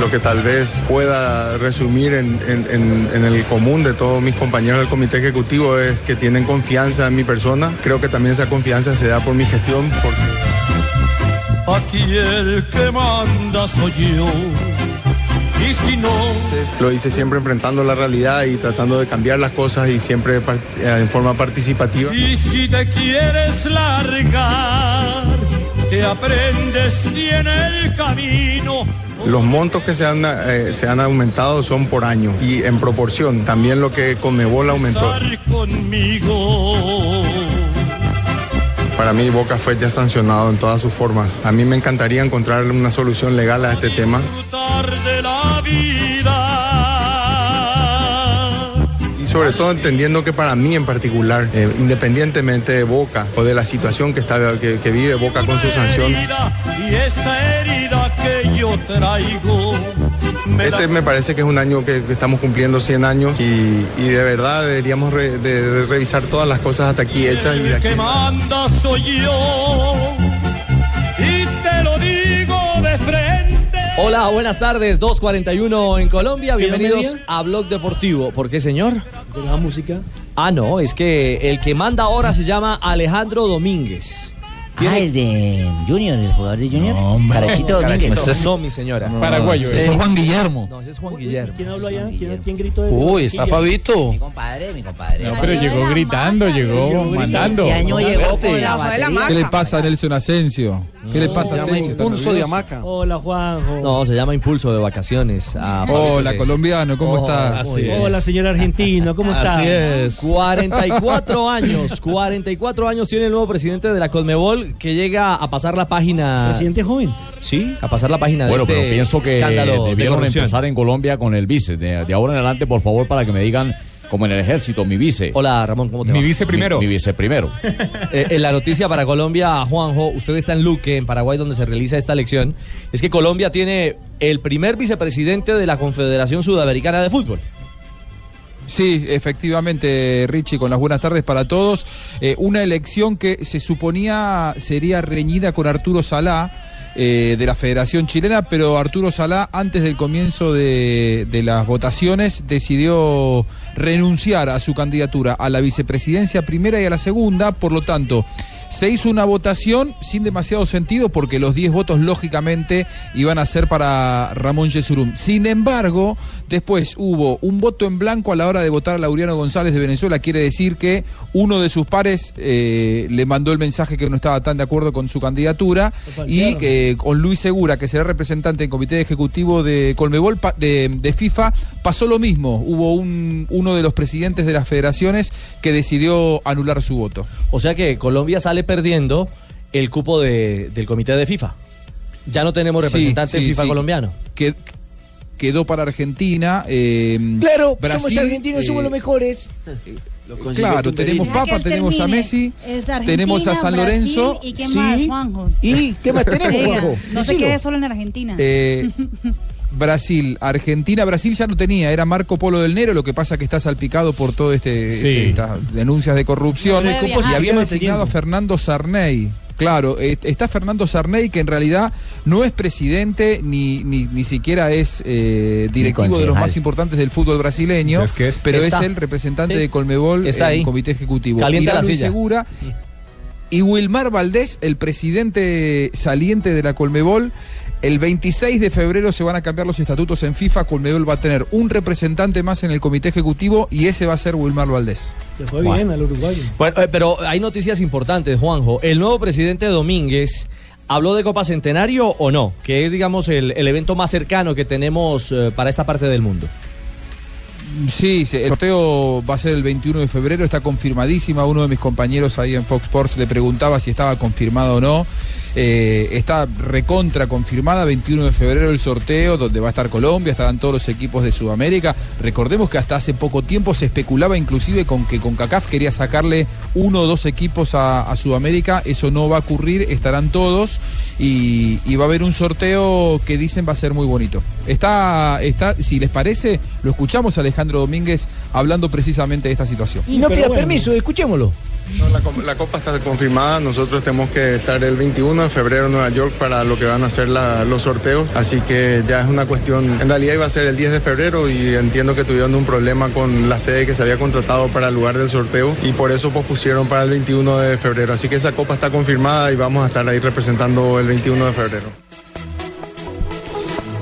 Lo que tal vez pueda resumir en, en- en- en el común de todos mis compañeros del comité ejecutivo es que tienen confianza en mi persona. Creo que también esa confianza se da por mi gestión, porque Aquí el que manda soy yo. Y si no, lo hice siempre enfrentando la realidad y tratando de cambiar las cosas y siempre eh, en forma participativa. y si te quieres largar, que aprendes bien el camino. Los montos que se han, eh, se han aumentado son por año y en proporción. También lo que Conmebol aumentó. Conmigo. Para mí Boca fue ya sancionado en todas sus formas. A mí me encantaría encontrar una solución legal a este tema. Disfrutar de la vida. Y sobre todo entendiendo que para mí en particular, eh, independientemente de Boca o de la situación que, está, que, que vive Boca con su sanción, Y esa yo traigo. Este me parece que es un año que, que estamos cumpliendo 100 años y, y de verdad deberíamos re- de- de revisar todas las cosas hasta aquí hechas y de El aquí. que manda soy yo. Y te lo digo de frente. Hola, buenas tardes, 2.41 en Colombia, bienvenidos a Blog Deportivo. ¿Por qué, señor? de la música. Ah, no, es que el que manda ahora se llama Alejandro Domínguez. Ah, el de Junior, el jugador de Junior. Carachito Domínguez. Ese es mi señora. Paraguayo. Sí. Ese es Juan Guillermo. No, ese es Juan Guillermo. ¿Quién habló allá? ¿Quién, quién gritó? de- Uy, está? Fabito. Mi compadre, mi compadre. No, pero llegó gritando, llegó llegó mandando. ¿Qué año llegó con la batería? ¿Qué le pasa a Nelson Asensio? ¿Qué le pasa a Asensio? ¿Está nervioso? Hola, Juanjo. No, se llama Impulso de Vacaciones. a Fabito Hola, colombiano, ¿cómo Oh, estás? Hola, señor argentino, ¿cómo está? Así es. 44 años, 44 años tiene el nuevo presidente de la Colmebol que llega a pasar la página. Presidente joven. Sí, a pasar la página Bueno, de este pero pienso que escándalo de debieron corrupción. empezar en Colombia con el vice. De, de ahora en adelante, por favor, para que me digan, como en el ejército, mi vice. Hola, Ramón, ¿cómo te Mi va? vice primero. Mi, mi vice primero. Eh, en la noticia para Colombia, Juanjo, usted está en Luque, en Paraguay, donde se realiza esta elección. Es que Colombia tiene el primer vicepresidente de la Confederación Sudamericana de Fútbol. Sí, efectivamente, Richie, con las buenas tardes para todos. Eh, una elección que se suponía sería reñida con Arturo Salá. eh, de la Federación Chilena, pero Arturo Salá, antes del comienzo de, de las votaciones, decidió renunciar a su candidatura a la vicepresidencia primera y a la segunda, por lo tanto, se hizo una votación sin demasiado sentido porque los 10 votos lógicamente iban a ser para Ramón Yesurum. Sin embargo, después hubo un voto en blanco a la hora de votar a Laureano González de Venezuela. Quiere decir que uno de sus pares eh, le mandó el mensaje que no estaba tan de acuerdo con su candidatura y eh, con Luis Segura, que será representante en comité ejecutivo de Colmebol de, de FIFA, pasó lo mismo. Hubo un, uno de los presidentes de las federaciones que decidió anular su voto. O sea que Colombia sale perdiendo el cupo de- del comité de FIFA. Ya no tenemos representante sí, FIFA sí. colombiano. que quedó para Argentina. eh, Claro, Brasil, somos argentinos, somos eh, los mejores. Claro, tenemos Deja que Papa, tenemos a. Messi, tenemos a San Brasil, Lorenzo. ¿Y qué Sí. más, Juanjo? ¿Y qué más tenemos, Juanjo? no se quede solo en Argentina. Brasil, Argentina, Brasil ya no tenía, era Marco Polo del Nero, lo que pasa que está salpicado por todo este, este- estas denuncias de corrupción No y había designado a. Fernando Sarney. Claro, está Fernando Sarney que en realidad no es presidente ni, ni, ni siquiera es eh, directivo de los más importantes del fútbol brasileño, ¿Es que es? pero Está. es el representante Sí. de Colmebol Está en ahí. comité ejecutivo. Calienta la silla. Segura y Wilmar Valdés, el presidente saliente de la Colmebol, El 26 de febrero se van a cambiar los estatutos en FIFA. Colmebol va a tener un representante más en el comité ejecutivo y ese va a ser Wilmar Valdés. Le fue bien al uruguayo. Bueno, eh, pero hay noticias importantes, Juanjo. El nuevo presidente Domínguez habló de Copa Centenario o no, que es, digamos, el, el evento más cercano que tenemos eh, para esta parte del mundo. Sí, sí, el sorteo va a ser el 21 de febrero, está confirmadísima. Uno de mis compañeros ahí en Fox Sports le preguntaba si estaba confirmado o no. Eh, está recontra confirmada, 21 de febrero el sorteo, donde va a estar Colombia, estarán todos los equipos de Sudamérica. Recordemos que hasta hace poco tiempo se especulaba inclusive con que CONCACAF quería sacarle uno o dos equipos a, a Sudamérica. Eso no va a ocurrir, estarán todos y, y va a haber un sorteo que dicen va a ser muy bonito. Está, está, si les parece, lo escuchamos a Alejandro Domínguez hablando precisamente de esta situación. Y no pida permiso, escuchémoslo. No, la, Copa está confirmada, nosotros tenemos que estar el 21 de febrero en Nueva York para lo que van a ser los sorteos, así que ya es una cuestión, en realidad iba a ser el 10 de febrero y entiendo que tuvieron un problema con la sede que se había contratado para el lugar del sorteo y por eso pospusieron para el 21 de febrero, así que esa Copa está confirmada y vamos a estar ahí representando el 21 de febrero.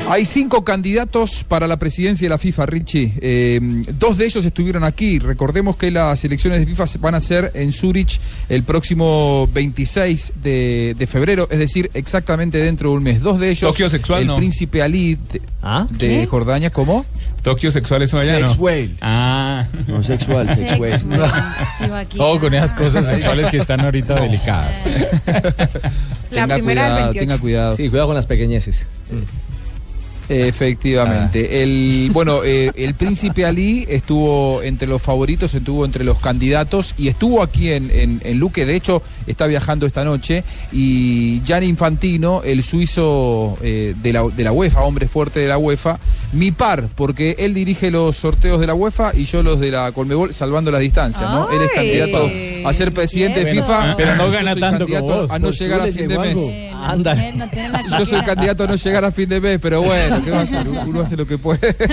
Hay cinco candidatos para la presidencia de la FIFA, Richie. Eh, dos de ellos estuvieron aquí. Recordemos que las elecciones de FIFA se van a ser en Zurich el próximo 26 de, de febrero, es decir, exactamente dentro de un mes. Dos de ellos, Tokio sexual, el no. príncipe Ali de, de ¿Qué? Jordania, ¿cómo? Tokio sexual eso allá, ¿no? Sex whale. Ah. No, sexual, sex Sex whale. whale. Ojo con esas cosas sexuales que están ahorita delicadas. tenga cuidado, tenga cuidado. Sí, cuidado con las pequeñeces. Efectivamente. El, bueno, eh, el príncipe Ali estuvo entre los favoritos, estuvo entre los candidatos y estuvo aquí en, en, en Luque. De hecho, está viajando esta noche. Y Gianni Infantino, el suizo eh, de, la, de la UEFA, hombre fuerte de la UEFA, mi par, porque él dirige los sorteos de la UEFA y yo los de la Colmebol, salvando las distancias, ¿no? Él es candidato a ser presidente de. FIFA. Pero no gana soy tanto como candidato vos. A no llegar a fin de mes. Anda. No Yo soy candidato a no llegar a fin de mes, pero bueno, ¿qué va a hacer? Uno hace lo que puede.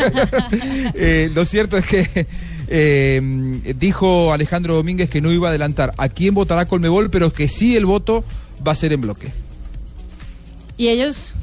Eh, lo cierto es que eh, dijo Alejandro Domínguez que no iba a adelantar a quién votará Colmebol, pero que sí el voto va a ser en bloque. Y ellos,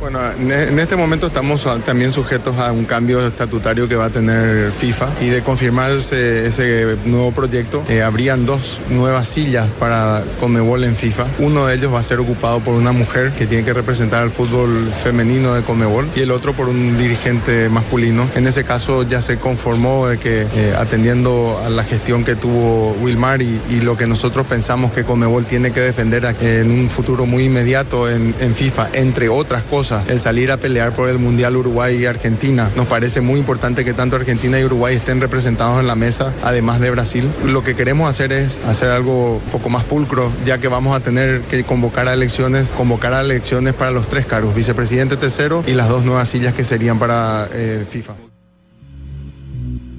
Bueno, en en este momento estamos también sujetos a un cambio estatutario que va a tener FIFA y de confirmarse ese nuevo proyecto, eh, habrían dos nuevas sillas para Conmebol en FIFA. Uno de ellos va a ser ocupado por una mujer que tiene que representar al fútbol femenino de Conmebol y el otro por un dirigente masculino. En ese caso ya se conformó de que eh, atendiendo a la gestión que tuvo Wilmar y, lo que nosotros pensamos que Conmebol tiene que defender a- en un futuro muy inmediato en FIFA, entre otras cosas, el salir a pelear por el Mundial Uruguay y Argentina. Nos parece muy importante que tanto Argentina y Uruguay estén representados en la mesa, además de Brasil. Lo que queremos hacer es hacer algo un poco más pulcro, ya que vamos a tener que convocar a elecciones, convocar a elecciones para los tres cargos, vicepresidente tercero y las dos nuevas sillas que serían para eh, FIFA.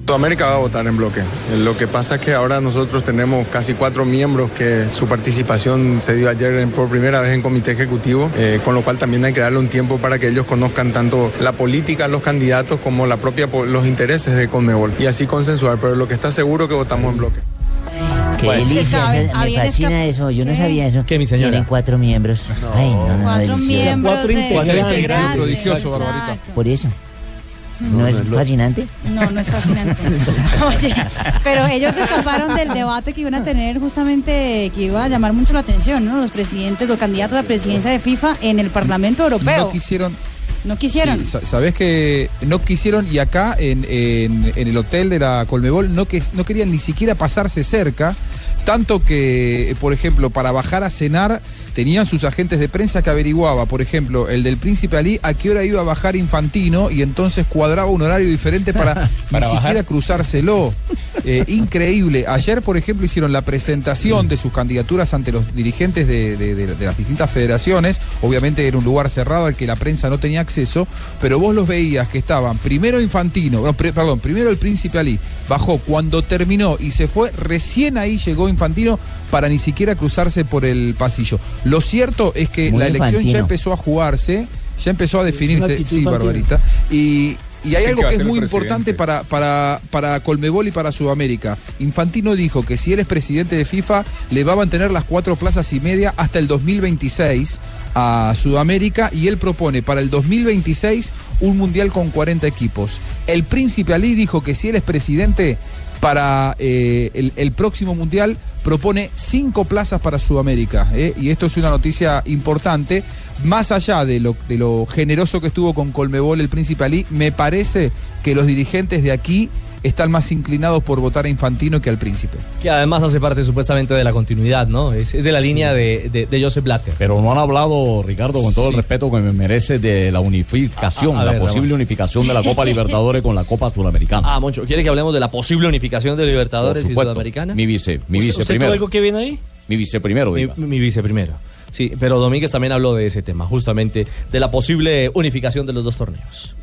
Sudamérica va a votar en bloque. Lo que pasa es que ahora nosotros tenemos casi cuatro miembros que su participación se dio ayer en- por primera vez en comité ejecutivo, eh, con lo cual también hay que darle un tiempo para que ellos conozcan tanto la política los candidatos como la propia los intereses de Conmebol y así consensuar. Pero lo que está seguro que votamos en bloque. Qué Bueno. Se delicia, me fascina escap- eso, yo no sabía eso. ¿Qué, mi señora? Tienen cuatro miembros. Ay, no, no, cuatro delicioso. miembros Cuatro integrantes. Por eso. ¿No, es fascinante? No, no es fascinante. Oye, pero ellos se escaparon del debate que iban a tener justamente, que iba a llamar mucho la atención, ¿no? Los presidentes, los candidatos a la presidencia de FIFA en el Parlamento Europeo. No quisieron. No quisieron. Sí, sa- Sabés que no quisieron y acá en, en- en el hotel de la Colmebol no, que, no querían ni siquiera pasarse cerca, tanto que, por ejemplo, para bajar a cenar tenían sus agentes de prensa que averiguaba, por ejemplo, el del Príncipe Ali, a qué hora iba a bajar Infantino y entonces cuadraba un horario diferente para, Para ni bajar. siquiera cruzárselo. Eh, increíble. Ayer, por ejemplo, hicieron la presentación de sus candidaturas ante los dirigentes de, de- de- de las distintas federaciones. Obviamente era un lugar cerrado al que la prensa no tenía acceso, pero vos los veías que estaban primero Infantino, no, pre- perdón, primero el Príncipe Ali, bajó cuando terminó y se fue, recién ahí llegó Infantino para ni siquiera cruzarse por el pasillo. Lo cierto es que Muy la elección ya empezó a jugarse, ya empezó a definirse, sí. Barbarita, y Y hay algo que es muy importante para, para, para Colmebol y para Sudamérica. Infantino dijo que si él es presidente de FIFA, le va a mantener las cuatro plazas y media hasta el 2026 a Sudamérica y él propone para el 2026 un mundial con 40 equipos. El príncipe Ali dijo que si él es presidente para eh, el, próximo mundial propone cinco plazas para Sudamérica. ¿eh? Y esto es una noticia importante. Más allá de lo, de lo generoso que estuvo con Colmebol el príncipe Ali, me parece que los dirigentes de aquí están más inclinados por votar a Infantino que al príncipe. Que además hace parte supuestamente de la continuidad, ¿no? Es, es de la línea de, de, de Joseph Blatter. Pero no han hablado, Ricardo, con todo el respeto que me merece de la unificación, A- a la ver, posible Ramón. unificación de la Copa Libertadores con la Copa Sudamericana. Ah, Moncho, ¿quiere que hablemos de la posible unificación de Libertadores Por y. Sudamericana? Mi vice, mi vice ¿Usted primero. tuvo algo que viene ahí? Mi vice primero, Mi, mi vice primero. Sí, pero Domínguez también habló de ese tema, justamente de la posible unificación de los dos torneos.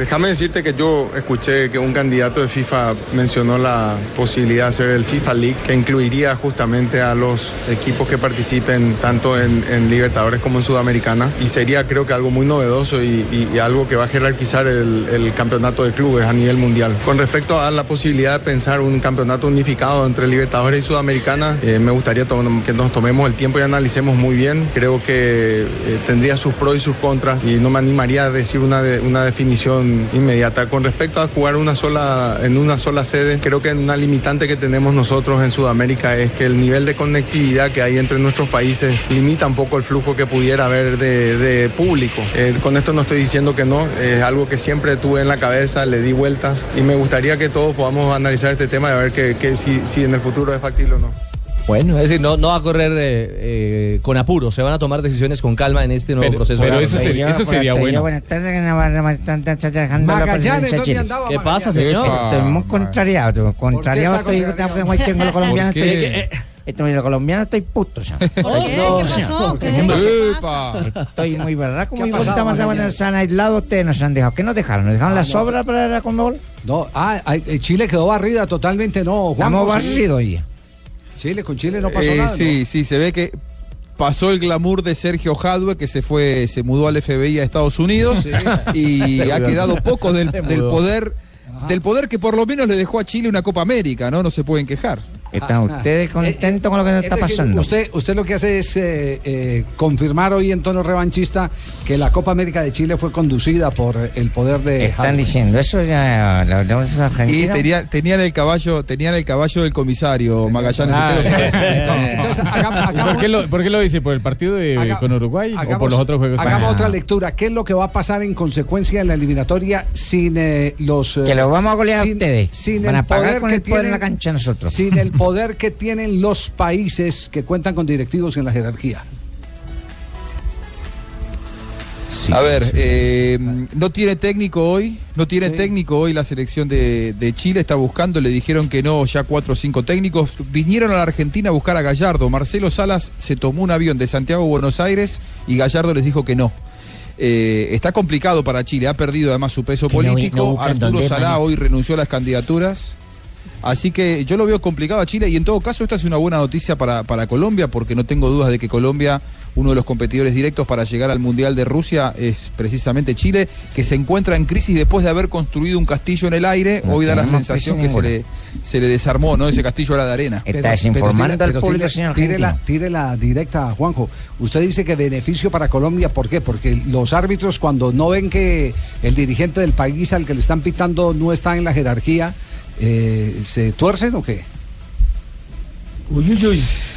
Déjame decirte que yo escuché que un candidato de FIFA mencionó la posibilidad de hacer el FIFA League, que incluiría justamente a los equipos que participen tanto en, Libertadores como en Sudamericana. Y sería creo que algo muy novedoso y, y- algo que va a jerarquizar el, campeonato de clubes a nivel mundial. Con respecto a la posibilidad de pensar un campeonato unificado entre Libertadores y Sudamericana, eh, me gustaría que nos tomemos el tiempo y analicemos muy bien. Creo que eh, tendría sus pros y sus contras y no me animaría a decir una, de- una definición inmediata. Con respecto a jugar una sola, en una sola sede, creo que una limitante que tenemos nosotros en Sudamérica es que el nivel de conectividad que hay entre nuestros países limita un poco el flujo que pudiera haber de, público. Eh, con esto no estoy diciendo que no, es algo que siempre tuve en la cabeza, le di vueltas y me gustaría que todos podamos analizar este tema y a ver que si, si en el futuro es factible o no. Bueno, es decir, no, no va a correr eh, eh, con apuro, se van a tomar decisiones con calma en este nuevo proceso. pero eso sería- eso sería bueno. Buenas tardes, que Navarra está dejando la Magallanes, presidencia de ¿dónde Chile. andaba ¿Qué pasa, señor? Estoy muy contrariado, contrariado está estoy, dicen los colombianos, ¿Por qué? estoy, estoy, los colombianos estoy puto, ya. ¿Qué? ¿Qué pasó? ¿Qué? Estoy muy verdad, como ¿Qué mi ha pasado, bonita Magallanes? manzana, se han aislado, ustedes nos han dejado. ¿Qué nos dejaron? ¿Nos dejaron Ah, la no. sobra para la Conmebol? No, ah, eh, Chile quedó barrida totalmente, no. Juan, Estamos barridos ya. Chile, con Chile no pasó Eh, nada. sí, sí, se ve que pasó el glamour de Sergio Jadue, que se fue, se mudó al FBI a Estados Unidos Sí. y ha quedado poco del, poder, del poder que por lo menos le dejó a Chile una Copa América, ¿no? No se pueden quejar. ¿Están Ah, ustedes ah. contentos con lo que nos Es está decir, pasando? Usted, usted lo que hace es eh, eh, confirmar hoy en tono revanchista que la Copa América de Chile fue conducida por el poder de. Están diciendo eso ya, la la- Y tenía- tenían el caballo, tenían el caballo del comisario Magallanes. Ah, Usted lo sabe. Entonces, hagamos- ¿Y ¿Por qué, lo, por qué lo dice? ¿Por el partido de, Haga- con Uruguay o por los otros juegos? Hagamos Ah. otra lectura. ¿Qué es lo que va a pasar en consecuencia de la eliminatoria sin eh, los. eh, Que lo vamos a golear a ustedes. Sin Van el a pagar poder con que el poder en la cancha nosotros. Sin el poder que tienen los países que cuentan con directivos en la jerarquía. A ver, eh, no tiene técnico hoy, no tiene técnico hoy la selección de, de Chile, está buscando, le dijeron que no, ya cuatro o cinco técnicos. Vinieron a la Argentina a buscar a Gallardo. Marcelo Salas se tomó un avión de Santiago a Buenos Aires y Gallardo les dijo que no. Eh, está complicado para Chile, ha perdido además su peso Que no- no político. Arturo Salá hoy renunció a las candidaturas. Así que yo lo veo complicado a Chile y en todo caso esta es una buena noticia para, para Colombia porque no tengo dudas de que Colombia, uno de los competidores directos para llegar al Mundial de Rusia es precisamente Chile, que se encuentra en crisis después de haber construido un castillo en el aire. No Hoy da la sensación que se le, se le desarmó, ¿no? Ese castillo era de arena. Está desinformando tire- al pero público, señor tire la, tire la directa, Juanjo. Usted dice que beneficio para Colombia, ¿por qué? Porque los árbitros cuando no ven que el dirigente del país al que le están pitando no está en la jerarquía, eh, ¿se tuercen o qué?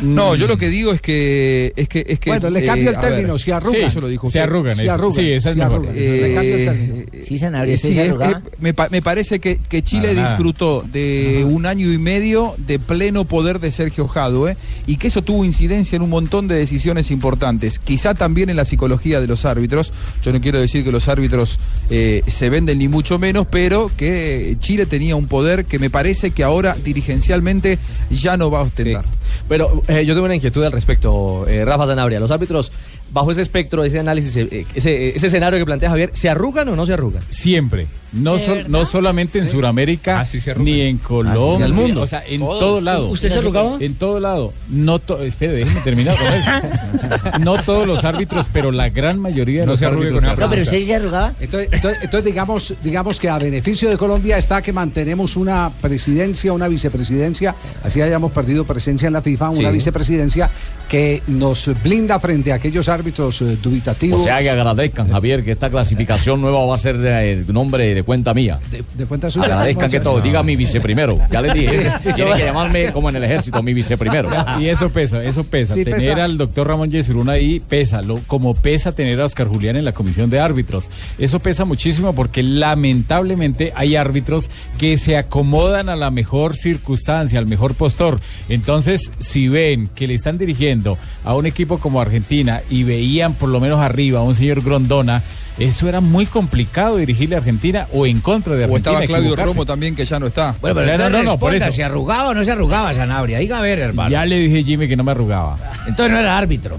No, yo lo que digo es que es que es que Bueno, le eh, cambio el ver, término, se arrugan. Sí, eso lo dijo Se arrugan, Se arrugan, sí, esa es se mejor. arrugan. Le cambio el término. Sí, Sanabria, Eh, ¿usted sí, se es- me, pa- me parece que, que Chile nada. disfrutó de un año y medio de pleno poder de Sergio Jadue y que eso tuvo incidencia en un montón de decisiones importantes. Quizá también en la psicología de los árbitros. Yo no quiero decir que los árbitros eh, se venden ni mucho menos, pero que Chile tenía un poder que me parece que ahora dirigencialmente ya no va a ostentar. Pero eh, yo tengo una inquietud al respecto, eh, Rafa Zanabria. Los árbitros bajo ese espectro, ese análisis, eh, ese, ese escenario que plantea Javier, ¿se arrugan o no se arrugan? Siempre. No, ¿De sol- no solamente en Sí. Sudamérica, Ah, ni en Ah, Colombia, al mundo. o sea, en Todos. todo lado. ¿Usted se arrugaba? En todo lado. No to- espere, déjeme terminar con eso. No todos los árbitros, pero la gran mayoría de No los se árbitros. con esa arrugan. pregunta. se arrugaba? Entonces, entonces- entonces digamos, digamos que a beneficio de Colombia está que mantenemos una presidencia, una vicepresidencia, así hayamos perdido presencia en la FIFA, una Sí. vicepresidencia que nos blinda frente a aquellos árbitros eh, dubitativos. O sea que agradezcan, Javier, que esta clasificación nueva va a ser de nombre de cuenta mía. de cuenta suya. Agradezcan que todo. Diga mi viceprimero. Ya les dije. Tiene que llamarme como en el ejército, mi viceprimero. Y eso pesa, eso pesa. Sí, tener pesa. al doctor Ramón Yesurún ahí pesa, lo, como pesa tener a Oscar Julián en la comisión de árbitros. Eso pesa muchísimo porque lamentablemente hay árbitros que se acomodan a la mejor circunstancia, al mejor postor. Entonces, si ven que le están dirigiendo a un equipo como Argentina y veían por lo menos arriba a un señor Grondona, eso era muy complicado dirigirle a Argentina o en contra de O Argentina. estaba Claudio. Romo también, que ya no está. Bueno, pero entonces responda, ¿se arrugaba o no se arrugaba Sanabria? Diga a ver, hermano. Ya le dije Jimmy que no me arrugaba. Entonces no era árbitro.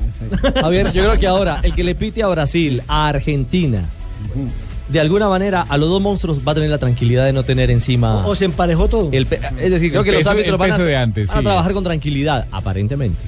Javier, yo creo que ahora el que le pite a Brasil, a Argentina, de alguna manera a los dos monstruos va a tener la tranquilidad de no tener encima. O, o se emparejó todo. el es decir, creo El que los árbitros van a, peso de antes, van a sí. trabajar con tranquilidad, aparentemente.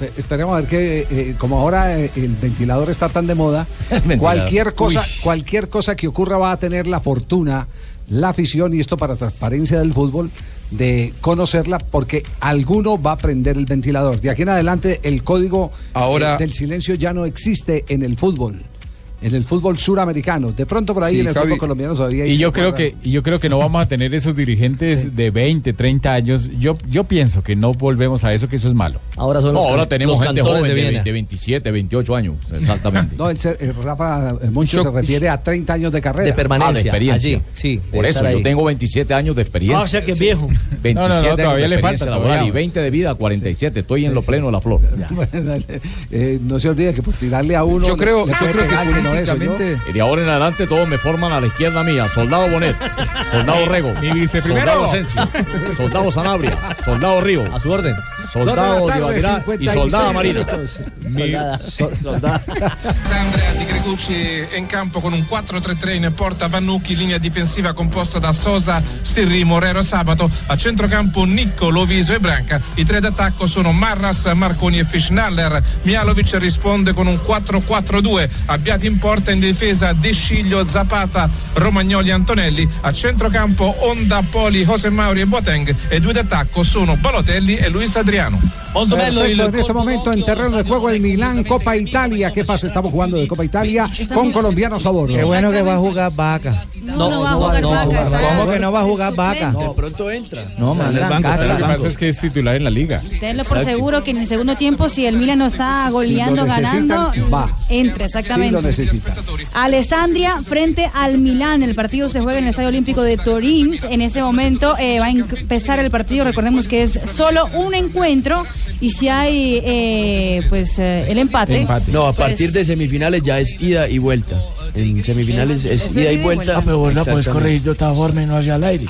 Eh, Esperemos a ver que, eh, como ahora eh, el ventilador está tan de moda, cualquier cosa, Uy. cualquier cosa que ocurra va a tener la fortuna, la afición, y esto para transparencia del fútbol, de conocerla, porque alguno va a prender el ventilador. De aquí en adelante, el código Ahora- eh, del silencio ya no existe en el fútbol. En el fútbol suramericano. De pronto por ahí Sí, en el Javi. fútbol colombiano todavía hay Y yo creo que y yo creo que no vamos a tener esos dirigentes de 20, 30 años. Yo yo pienso que no volvemos a eso, que eso es malo. Ahora son No, los, ahora tenemos los gente joven de de, Viena. de 27, 28 años, exactamente. No, el, el Rafa eh, Moncho se refiere a 30 años de carrera. Ah, de experiencia. sí, Por de eso, yo tengo 27 años de experiencia. Ah, o sea que es viejo. 27 No, no, no, años todavía de le falta, laboral todavía. y 20 de vida, 47. Estoy en lo pleno de la flor. Eh, no se olvide que por tirarle a uno. Yo creo- le yo creo que políticamente- Y de ahora en adelante todos me forman a la izquierda mía. Soldado Bonet, Soldado Rego, Mi viceprimero. Soldado Asensio, Soldado Sanabria, Soldado Río, A su orden. Soldado Divavirá y 56 Soldada Marina. Soldada. Soldada. Andrea Di Gregucci in campo con un 4-3-3 in porta Vannucchi, linea difensiva composta da Sosa, Stirri, Morero, Sabato, a centrocampo Nicco, Loviso e Branca. I tre d'attacco sono Marras, Marconi e Fischnaller. Mialovic risponde con un 4-4-2, avviati in porta in difesa De Sciglio, Zapata, Romagnoli, Antonelli. A centrocampo Onda, Poli, José Mauri e Boateng. E due d'attacco sono Balotelli e Luis Adriano. Perfecto, en este momento en terreno de juego el Milán Copa Italia. ¿Qué pasa? Estamos jugando de Copa Italia con colombianos a bordo. Qué bueno que va a jugar Vaca. No, no, va a jugar Vaca. está- ¿Cómo que no va a jugar Vaca? De pronto entra. No, man, Lo que pasa es que es titular en la liga. Tenlo por seguro que en el segundo tiempo, si el Milan no está goleando, Si ganando, va. entra, Sí lo necesita. Alessandria frente al Milán. El partido se juega en el Estadio Olímpico de Turín. En ese momento eh, va a empezar el partido. Recordemos que es solo un encuentro. Y si hay eh, pues eh, el empate. No, a pues, partir de semifinales ya es ida y vuelta. En semifinales es ida y vuelta. Ah, pero vos la puedes Exactamente. corregir de otra forma y no hacia el aire.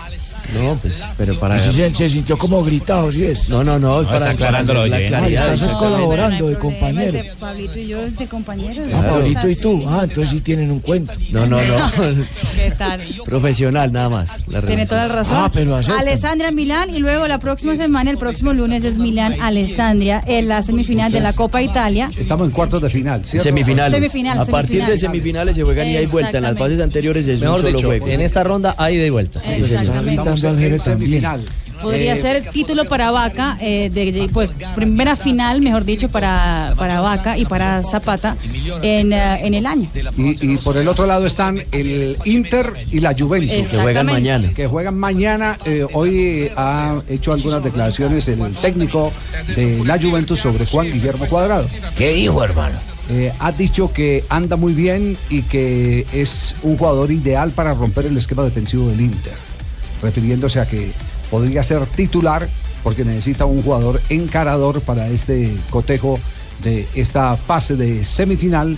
No, pues, pero para. Si se, se sintió como gritado, ¿sí es? No, no, no, es para, está aclarándolo la. Ah, estás colaborando de compañero. de Pablito y yo de compañeros. Ah, Pablito y tú. Ah, entonces sí tienen un cuento. No, no, no. ¿Qué tal? Profesional, nada más. la Tiene relación. toda la razón. Ah, pero aceptan. Alessandria Milán y luego la próxima semana, el próximo lunes es Milán Alessandria en la semifinal de la Copa Italia. Estamos en cuartos de final, ¿cierto? Semifinales. Semifinal, a partir semifinal. de semifinales se juegan y vuelta. En las fases anteriores es Mejor un solo dicho, juego. en esta ronda hay de vuelta. Exactamente. En semifinal. Podría Eh, ser título para Vaca, eh, de, de- pues primera final, mejor dicho, para, para Vaca y para Zapata en, eh, en el año. Y, y por el otro lado están el Inter y la Juventus. Que juegan mañana. Que juegan mañana. Eh, hoy ha hecho algunas declaraciones el técnico de la Juventus sobre Juan Guillermo Cuadrado. ¿Qué dijo, hermano? Eh, ha dicho que anda muy bien y que es un jugador ideal para romper el esquema defensivo del Inter, refiriéndose a que podría ser titular porque necesita un jugador encarador para este cotejo de esta fase de semifinal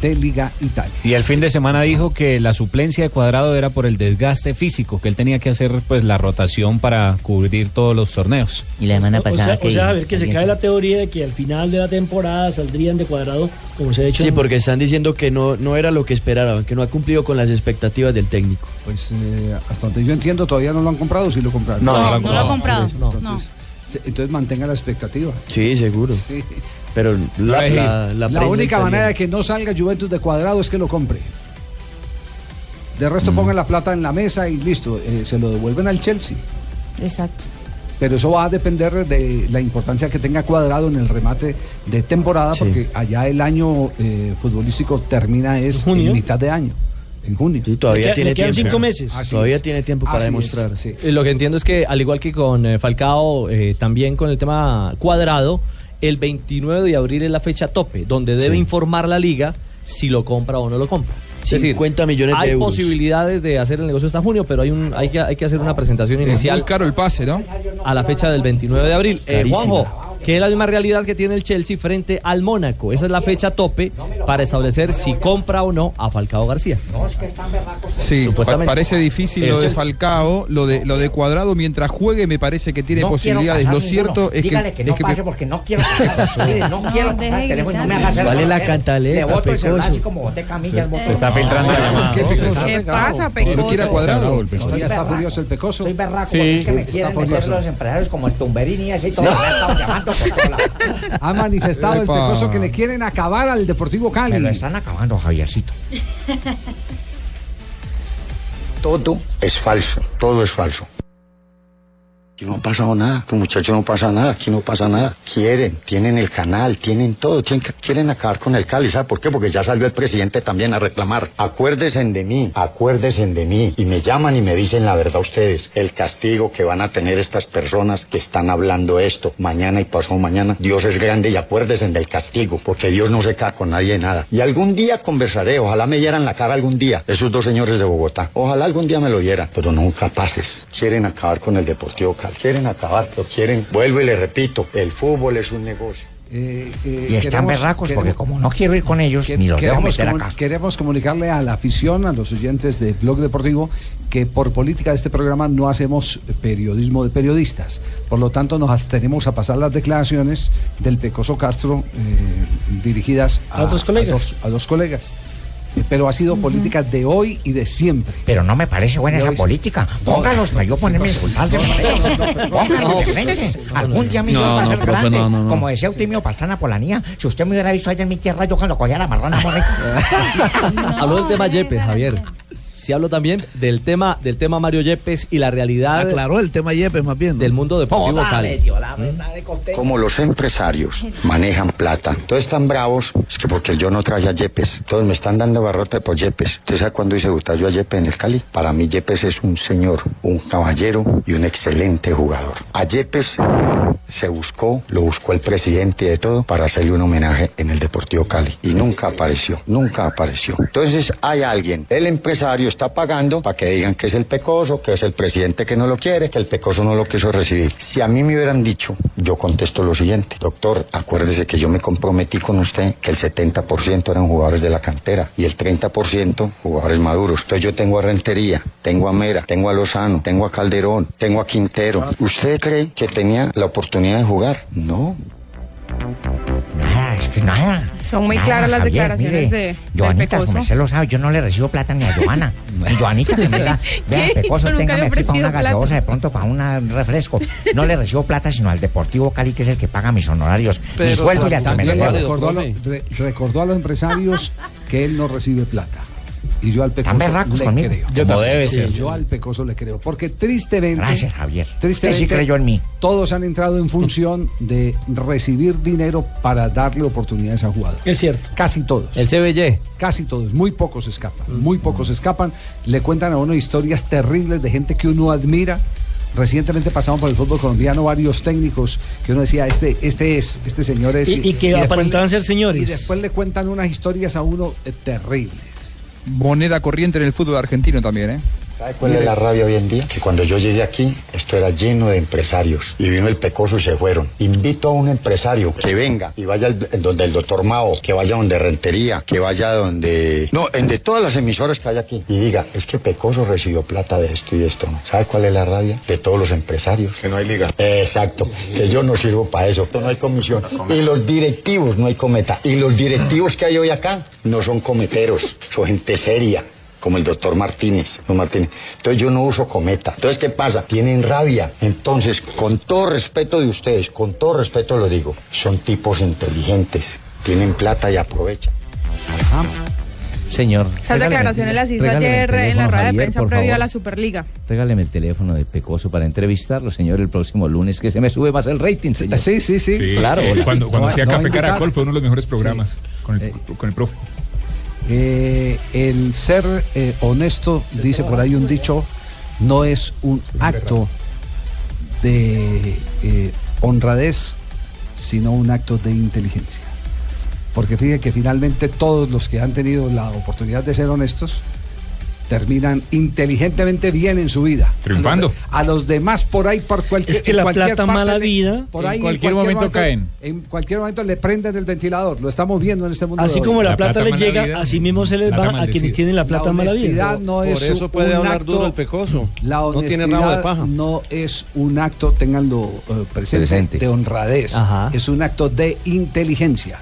de Liga Italia. Y el fin de semana dijo que la suplencia de Cuadrado era por el desgaste físico, que él tenía que hacer pues la rotación para cubrir todos los torneos. Y la semana O sea, o sea, a ver, que se cae la teoría de que al final de la temporada saldrían de cuadrado, como se ha hecho. Sí, en- porque están diciendo que no, no era lo que esperaban, que no ha cumplido con las expectativas del técnico. Pues eh, hasta donde yo entiendo todavía no lo han comprado, sí lo compraron. No, no lo han No lo ha comprado. No. Entonces, entonces mantenga la expectativa. Sí, seguro. Sí. Pero la, la, la, única italiana- manera de que no salga Juventus de cuadrado es que lo compre. De resto pongan la plata en la mesa y listo, eh, se lo devuelven al Chelsea. Exacto. Pero eso va a depender de la importancia que tenga cuadrado en el remate de temporada, porque allá el año eh, futbolístico termina es junio? en mitad de año, en junio. Sí, todavía Le tiene le quedan tiempo. cinco meses. Así Todavía es. tiene tiempo para Así es, demostrar. sí. Eh, Lo que entiendo es que, al igual que con eh, Falcao, eh, también con el tema cuadrado, el 29 de abril es la fecha tope, donde debe Sí. informar la liga si lo compra o no lo compra. Es decir, 50 millones de hay euros. posibilidades de hacer el negocio hasta junio, pero hay, un, hay, que, hay que hacer una presentación Es inicial muy caro el pase, ¿no? a la fecha del 29 de abril. Eh. Juanjo, que es la misma realidad que tiene el Chelsea frente al Mónaco. Esa es la fecha tope para establecer si compra o no a Falcao García. Sí, pa- Supuestamente. parece difícil lo de. Falcao, lo de lo de Cuadrado mientras juegue me parece que tiene No posibilidades. Lo ninguno. cierto es que, Dígale que es no que- pase porque no quiero pasar. No, No, quiero deje pasar el de teléfono, no me gritar. haga hacer Vale la grosero. cantaleta, Le boto el celular pecoso. así como boté camillas. boto- Se está filtrando la llamada. ¿Qué Pecoso? ¿Qué pasa, ¿No quiere a Pecoso? Cuadrado? Todavía está furioso el pecoso. Soy berraco Sí. porque es que me quieren meter los empresarios como el Tumberini y así todo. Me llamando Ha manifestado el pecoso que le quieren acabar al Deportivo Cali. Me lo están acabando, Javiercito. Todo es falso, todo es falso. Aquí no ha pasado nada, tu muchacho no pasa nada, aquí no pasa nada. Quieren, tienen el canal, tienen todo, quieren acabar con el Cali. ¿Sabe por qué? Porque ya salió el presidente también a reclamar. Acuérdense de mí, acuérdense de mí. Y me llaman y me dicen la verdad ustedes. El castigo que van a tener estas personas que están hablando esto mañana y pasado mañana. Dios es grande y acuérdense del castigo, porque Dios no se cae con nadie nada. Y algún día conversaré, ojalá me dieran la cara algún día, esos dos señores de Bogotá. Ojalá algún día me lo dieran, pero no capaces. Quieren acabar con el Deportivo Cali. Quieren acabar, pero quieren, vuelvo y le repito, el fútbol es un negocio. Eh, eh, Y están queremos- berracos porque como no quiero ir con ellos, que- ni los dejo queremos, meter acá. queremos comunicarle a la afición, a los oyentes de Blog Deportivo, que por política de este programa no hacemos periodismo de periodistas. Por lo tanto, nos abstenemos a pasar las declaraciones del Pecoso Castro eh, dirigidas A colegas. dos, a dos colegas. Eh, Pero ha sido política de hoy y de siempre. Pero no me parece buena De esa política. Póngalos para yo ponerme frente. Póngalos de frente. Algún día mi Dios va a ser grande. no, no, no. Como decía Eutimio Pastrana Polanía, si usted me hubiera visto allá en mi tierra, yo cuando cogía la marrana Mónica. Habló del tema Yepes, Javier. Sí hablo también del tema del tema Mario Yepes y la realidad Aclaró el tema Yepes más bien. ¿no? del mundo deportivo costeño. Como los empresarios manejan plata, todos están bravos, es que porque yo no traje a Yepes, todos me están dando barrote por Yepes. ¿Usted sabe cuándo hice debutar yo a Yepes en el Cali? Para mí Yepes es un señor, un caballero y un excelente jugador. A Yepes se buscó, lo buscó el presidente y de todo para hacerle un homenaje en el Deportivo Cali y nunca apareció, nunca apareció. Entonces hay alguien, el empresario está pagando para que digan que es el pecoso, que es el presidente que no lo quiere, que el pecoso no lo quiso recibir. Si a mí me hubieran dicho, yo contesto lo siguiente, doctor, acuérdese que yo me comprometí con usted que el 70% eran jugadores de la cantera y el 30% jugadores maduros. Entonces yo tengo a Rentería, tengo a Mera, tengo a Lozano, tengo a Calderón, tengo a Quintero. ¿Usted cree que tenía la oportunidad de jugar? No. Nada, es que nada. Son muy Nada, claras las Javier, declaraciones mire, de, Joanita, como usted lo sabe, yo no le recibo plata ni a Joana. Ni Joanita que me da. Vea, ¿Qué? Pecoso, téngame aquí para una plata. gaseosa, de pronto para un refresco. No le recibo plata, sino al Deportivo Cali, que es el que paga mis honorarios. mi sueldo y al que me lo También recordó, a lo- re- recordó a los empresarios que él no recibe plata. Y yo al Pecoso berracos le conmigo. creo. Yo Como debe Sí, ser. Yo al Pecoso le creo. Porque tristemente. Gracias, Javier. Tristemente. Usted sí creyó en mí. Todos han entrado en función de recibir dinero para darle oportunidades a jugadores. Es cierto. Casi todos. El CBY. Casi todos. Muy pocos escapan. Muy pocos escapan. Le cuentan a uno historias terribles de gente que uno admira. Recientemente pasaban por el fútbol colombiano varios técnicos que uno decía, este, este es, este señor es. Y- y que aparentaban le- ser señores. Y después le cuentan unas historias a uno eh, terribles. Moneda corriente en el fútbol argentino también, ¿eh? ¿Sabe cuál es la rabia hoy en día? Que cuando yo llegué aquí, esto era lleno de empresarios. Y vino el pecoso y se fueron. Invito a un empresario que venga y vaya donde el doctor Mao, que vaya donde Rentería, que vaya donde... No, en de todas las emisoras que hay aquí. Y diga, es que Pecoso recibió plata de esto y de esto. ¿Sabe cuál es la rabia? De todos los empresarios. Que no hay liga. Exacto. Que yo no sirvo para eso. No hay comisión. Y los directivos, no hay cometa. Y los directivos que hay hoy acá no son cometeros. Son gente seria como el doctor Martínez, don Martínez. Entonces yo no uso cometa. Entonces, ¿qué pasa? Tienen rabia. Entonces, con todo respeto de ustedes, con todo respeto lo digo, son tipos inteligentes, tienen plata y aprovechan. Señor. Esas declaraciones las hizo ayer en la rueda de prensa previo a la Superliga. Regáleme el teléfono de Pecoso para entrevistarlo, señor, el próximo lunes, que se me sube más el rating, señor. Sí, sí, sí. Claro. hola. Cuando, cuando No, hacía no Café. Caracol fue uno de los mejores programas con, el, con el profe. Eh, el ser eh, honesto, dice por ahí un dicho, no es un acto de eh, honradez, sino un acto de inteligencia. Porque fíjate que finalmente todos los que han tenido la oportunidad de ser honestos terminan inteligentemente bien en su vida. Triunfando. A los, de- a los demás por ahí, por cualquier Es que en la cualquier plata parte mala le- vida, por en ahí cualquier momento caen. En cualquier momento le prenden el ventilador. Lo estamos viendo en este mundo. Así como la, plata, les llega, así mismo se les va a quienes tienen la plata mala vida. honestidad no es Por eso un- puede un hablar acto- duro el pecoso. La No tiene rabo de paja. no es un acto, tenganlo eh, presente, Presente. de honradez. Ajá. Es un acto de inteligencia.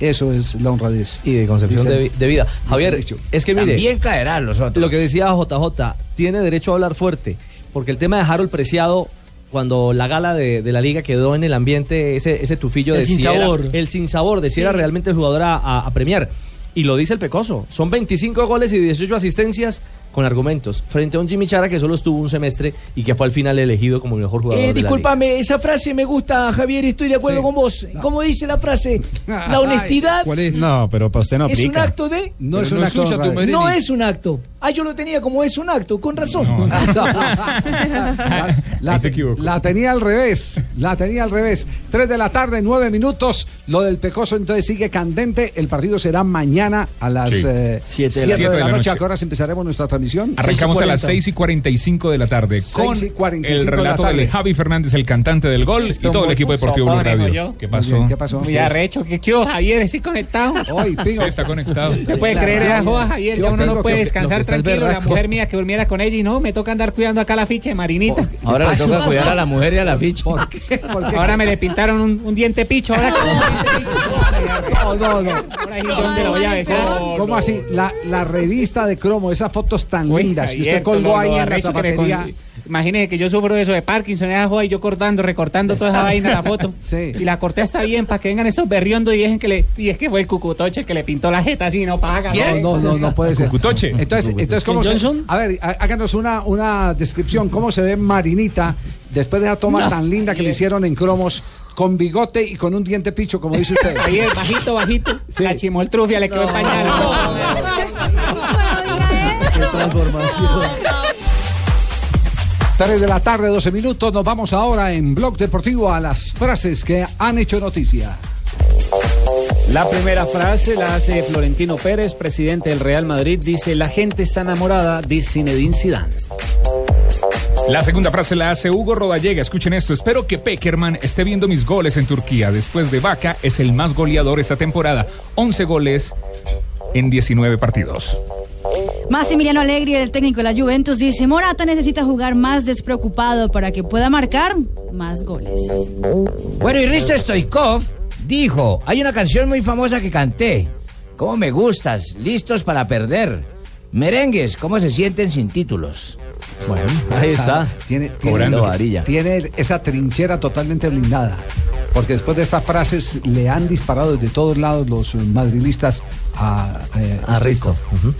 Eso es la honradez. Y de concepción de, vi- de vida. Javier, es que mire. También caerán los otros. Lo que decía JJ, tiene derecho a hablar fuerte, porque el tema de Harold Preciado, cuando la gala de, de la liga quedó en el ambiente, ese, ese tufillo El de si era- sinsabor. el sinsabor, de si Sí. era realmente el jugador a, a- a premiar. Y lo dice el Pecoso, son 25 goles y 18 asistencias con argumentos, frente a un Jimmy Chara que solo estuvo un semestre y que fue al final elegido como el mejor jugador Eh, de la liga. discúlpame, esa frase me gusta, Javier, estoy de acuerdo Sí. con vos. ¿Cómo dice la frase? La honestidad No, pero para usted no es un aplica. acto de... No es un acto. No es un acto. Ah, yo lo tenía como es un acto, con razón. La, la tenía al revés, la tenía al revés. Tres de la tarde, nueve minutos. Lo del Pecoso entonces sigue candente. El partido será mañana a las Sí. eh, Siete siete de la de, la noche. noche. ¿A qué horas empezaremos nuestra transmisión? Arrancamos a las 6 y 45 de la tarde con 6 y 45 el la relato de Javi Fernández, el cantante del gol, y todo el equipo deportivo Blue Radio. yo. ¿Qué pasó? bien, ¿Qué pasó? Muy arrecho. ¿Qué, qué hubo, Javier? ¿Estoy conectado? Hoy, Sí, está conectado. ¿Se puede creer joda, Javier? Ya uno no puede descansar tranquilo. La mujer mía que durmiera con ella y no, me toca andar cuidando acá la ficha de Marinita. Ahora le toca cuidar a la mujer y a la ficha. Ahora me le pintaron un, diente picho. Ahora. No, no, no. Ahora sí, ¿dónde lo voy a besar? ¿Cómo así? La, la revista de cromo, esas fotos tan Uy, lindas que usted colgó lo- ahí lo en la arrecho que me zapatería. con- Imagínese que yo sufro de eso de Parkinson, esa joda y yo cortando, recortando toda esa vaina la foto. Y la corté hasta bien para que vengan estos berriondos y dejen que le. Y es que fue el cucutoche que le pintó la jeta así, no paga. No, no, no, no puede ser. Cucutoche. Entonces, entonces ¿cómo se, A ver, há- háganos una, una descripción. ¿Cómo se ve Marinita después de esa toma No. tan linda que le hicieron en cromos con bigote y con un diente picho, como dice usted? Ahí es bajito, bajito. La chimoltrufia le quedó el pañal. Qué transformación. 3 de la tarde, 12 minutos. Nos vamos ahora en Blog Deportivo a las frases que han hecho noticia. La primera frase la hace Florentino Pérez, presidente del Real Madrid. Dice, la gente está enamorada de Zinedine Zidane. La segunda frase la hace Hugo Rodallega. Escuchen esto. Espero que Peckerman esté viendo mis goles en Turquía. Después de Vaca, es el más goleador esta temporada. 11 goles en 19 partidos. Massimiliano Allegri, el técnico de la Juventus, dice, Morata necesita jugar más despreocupado para que pueda marcar más goles. Bueno, y Risto Stoikov dijo, hay una canción muy famosa que canté. ¿Cómo me gustas? Listos para perder. Merengues, ¿cómo se sienten sin títulos? Bueno, ahí está. Tiene, tiene, varilla. tiene esa trinchera totalmente blindada. Porque después de estas frases le han disparado desde todos lados los madrilistas a, eh, A Stoichkov. Risto.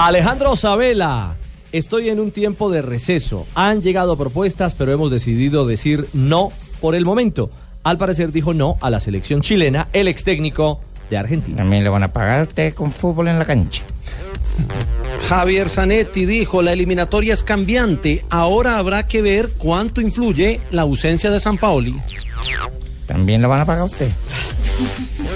Alejandro Sabela, estoy en un tiempo de receso. Han llegado propuestas, pero hemos decidido decir no por el momento. Al parecer dijo no a la selección chilena, el ex técnico de Argentina. También le van a pagar a usted con fútbol en la cancha. Javier Zanetti dijo, la eliminatoria es cambiante, ahora habrá que ver cuánto influye la ausencia de San Paoli. También lo van a pagar usted.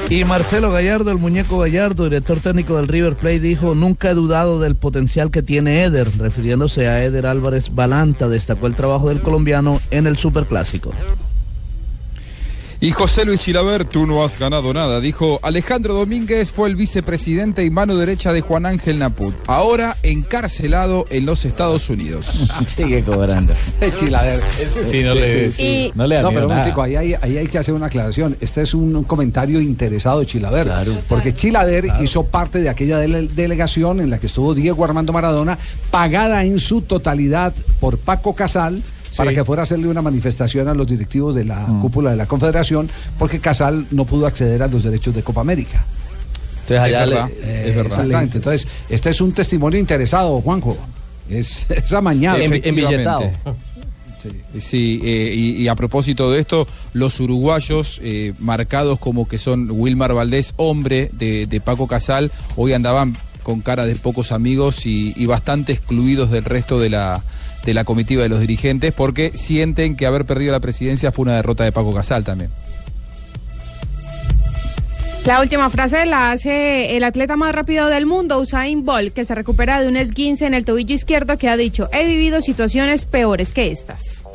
Y Marcelo Gallardo, el muñeco Gallardo, director técnico del River Plate, dijo, nunca he dudado del potencial que tiene Eder, refiriéndose a Eder Álvarez Balanta, destacó el trabajo del colombiano en el Superclásico. Y José Luis Chilaver, tú no has ganado nada. Dijo, Alejandro Domínguez fue el vicepresidente y mano derecha de Juan Ángel Naput. Ahora encarcelado en los Estados Unidos. Sigue cobrando. Chilaver. Ese sí no le- sí, no le No, dañó pero un ahí, hay, ahí hay que hacer una aclaración. Este es un, un comentario interesado de Chilaver. Porque Chilaver hizo parte de aquella dele- delegación en la que estuvo Diego Armando Maradona, pagada en su totalidad por Paco Casal. Para que fuera a hacerle una manifestación a los directivos de la cúpula de la Confederación, porque Casal no pudo acceder a los derechos de Copa América. Entonces allá es le- verdad, eh, es verdad. Exactamente. Entonces, este es un testimonio interesado, Juanjo. Es, es amañado. Efectivamente. Sí, eh, y, y a propósito de esto, los uruguayos eh, marcados como que son Wilmar Valdés, hombre de, de Paco Casal, hoy andaban con cara de pocos amigos y, y bastante excluidos del resto de la, de la comitiva de los dirigentes porque sienten que haber perdido la presidencia fue una derrota de Paco Casal también. La última frase la hace el atleta más rápido del mundo, Usain Bolt, que se recupera de un esguince en el tobillo izquierdo que ha dicho, he vivido situaciones peores que estas.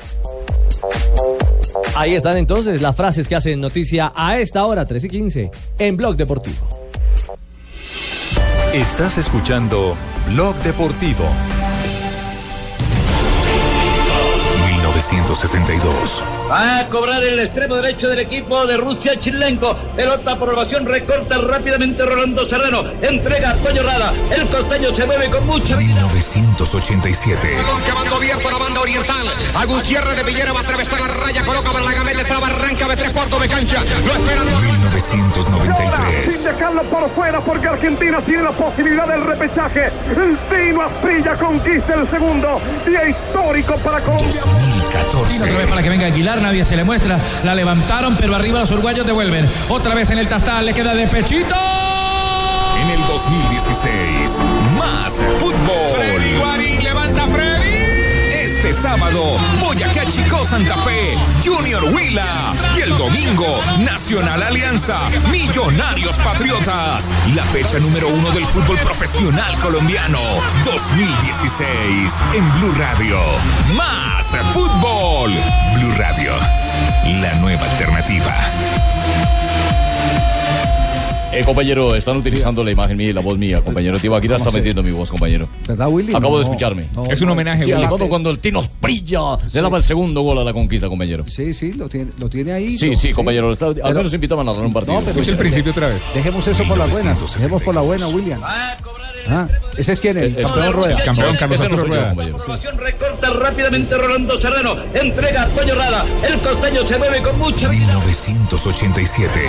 Ahí están entonces las frases que hacen noticia a esta hora, 3 y 15, en Blog Deportivo. Estás escuchando Blog Deportivo. 1962. Va a cobrar el extremo derecho del equipo de Rusia Chilenko. Pelota por elevación, recorta rápidamente Rolando Serrano. Entrega a Toño Rada. El costeño se mueve con mucha vida. 1987. Balón que mando abierto a la banda oriental. A Gutiérrez de Villera va a atravesar la raya, coloca para la gameta, traba, arranca de tres cuartos de cancha. Lo esperan. 1993. Sin dejarlo por fuera porque Argentina tiene la posibilidad del repechaje. El Tino Asprilla conquista el segundo día histórico para Colombia. 2014. Otra vez para que venga Aguilar, nadie se le muestra. La levantaron, pero arriba los uruguayos devuelven. Otra vez en el tastal, le queda de pechito. En el 2016, más fútbol. Sábado, Boyacá Chico Santa Fe, Junior Huila. Y el domingo, Nacional Alianza, Millonarios Patriotas. La fecha número uno del fútbol profesional colombiano. 2016, en Blue Radio. Más fútbol. Blue Radio, la nueva alternativa. Eh, compañero, están utilizando la imagen mía y la voz mía, compañero. Tibaquira está ¿Cómo así? metiendo mi voz, compañero. ¿Verdad, Willy? Acabo de escucharme. no, Es un homenaje, Sí, Willy. cuando, cuando el Tino Prilla le daba el segundo gol a la conquista, compañero. Sí, sí, lo tiene, lo tiene ahí. Sí, lo- sí, compañero. está- al Pero- menos invitaba a narrar un partido. No, pero- el principio otra vez. Dejemos eso por la buena. Dejemos por la buena, William. Ah, ese es quien, el campeón rueda. Campeón, Carlos Arturo Rueda. Recorta rápidamente Rolando Serrano. Entrega a Toño Rada. El costeño se mueve con mucha vida. 1987.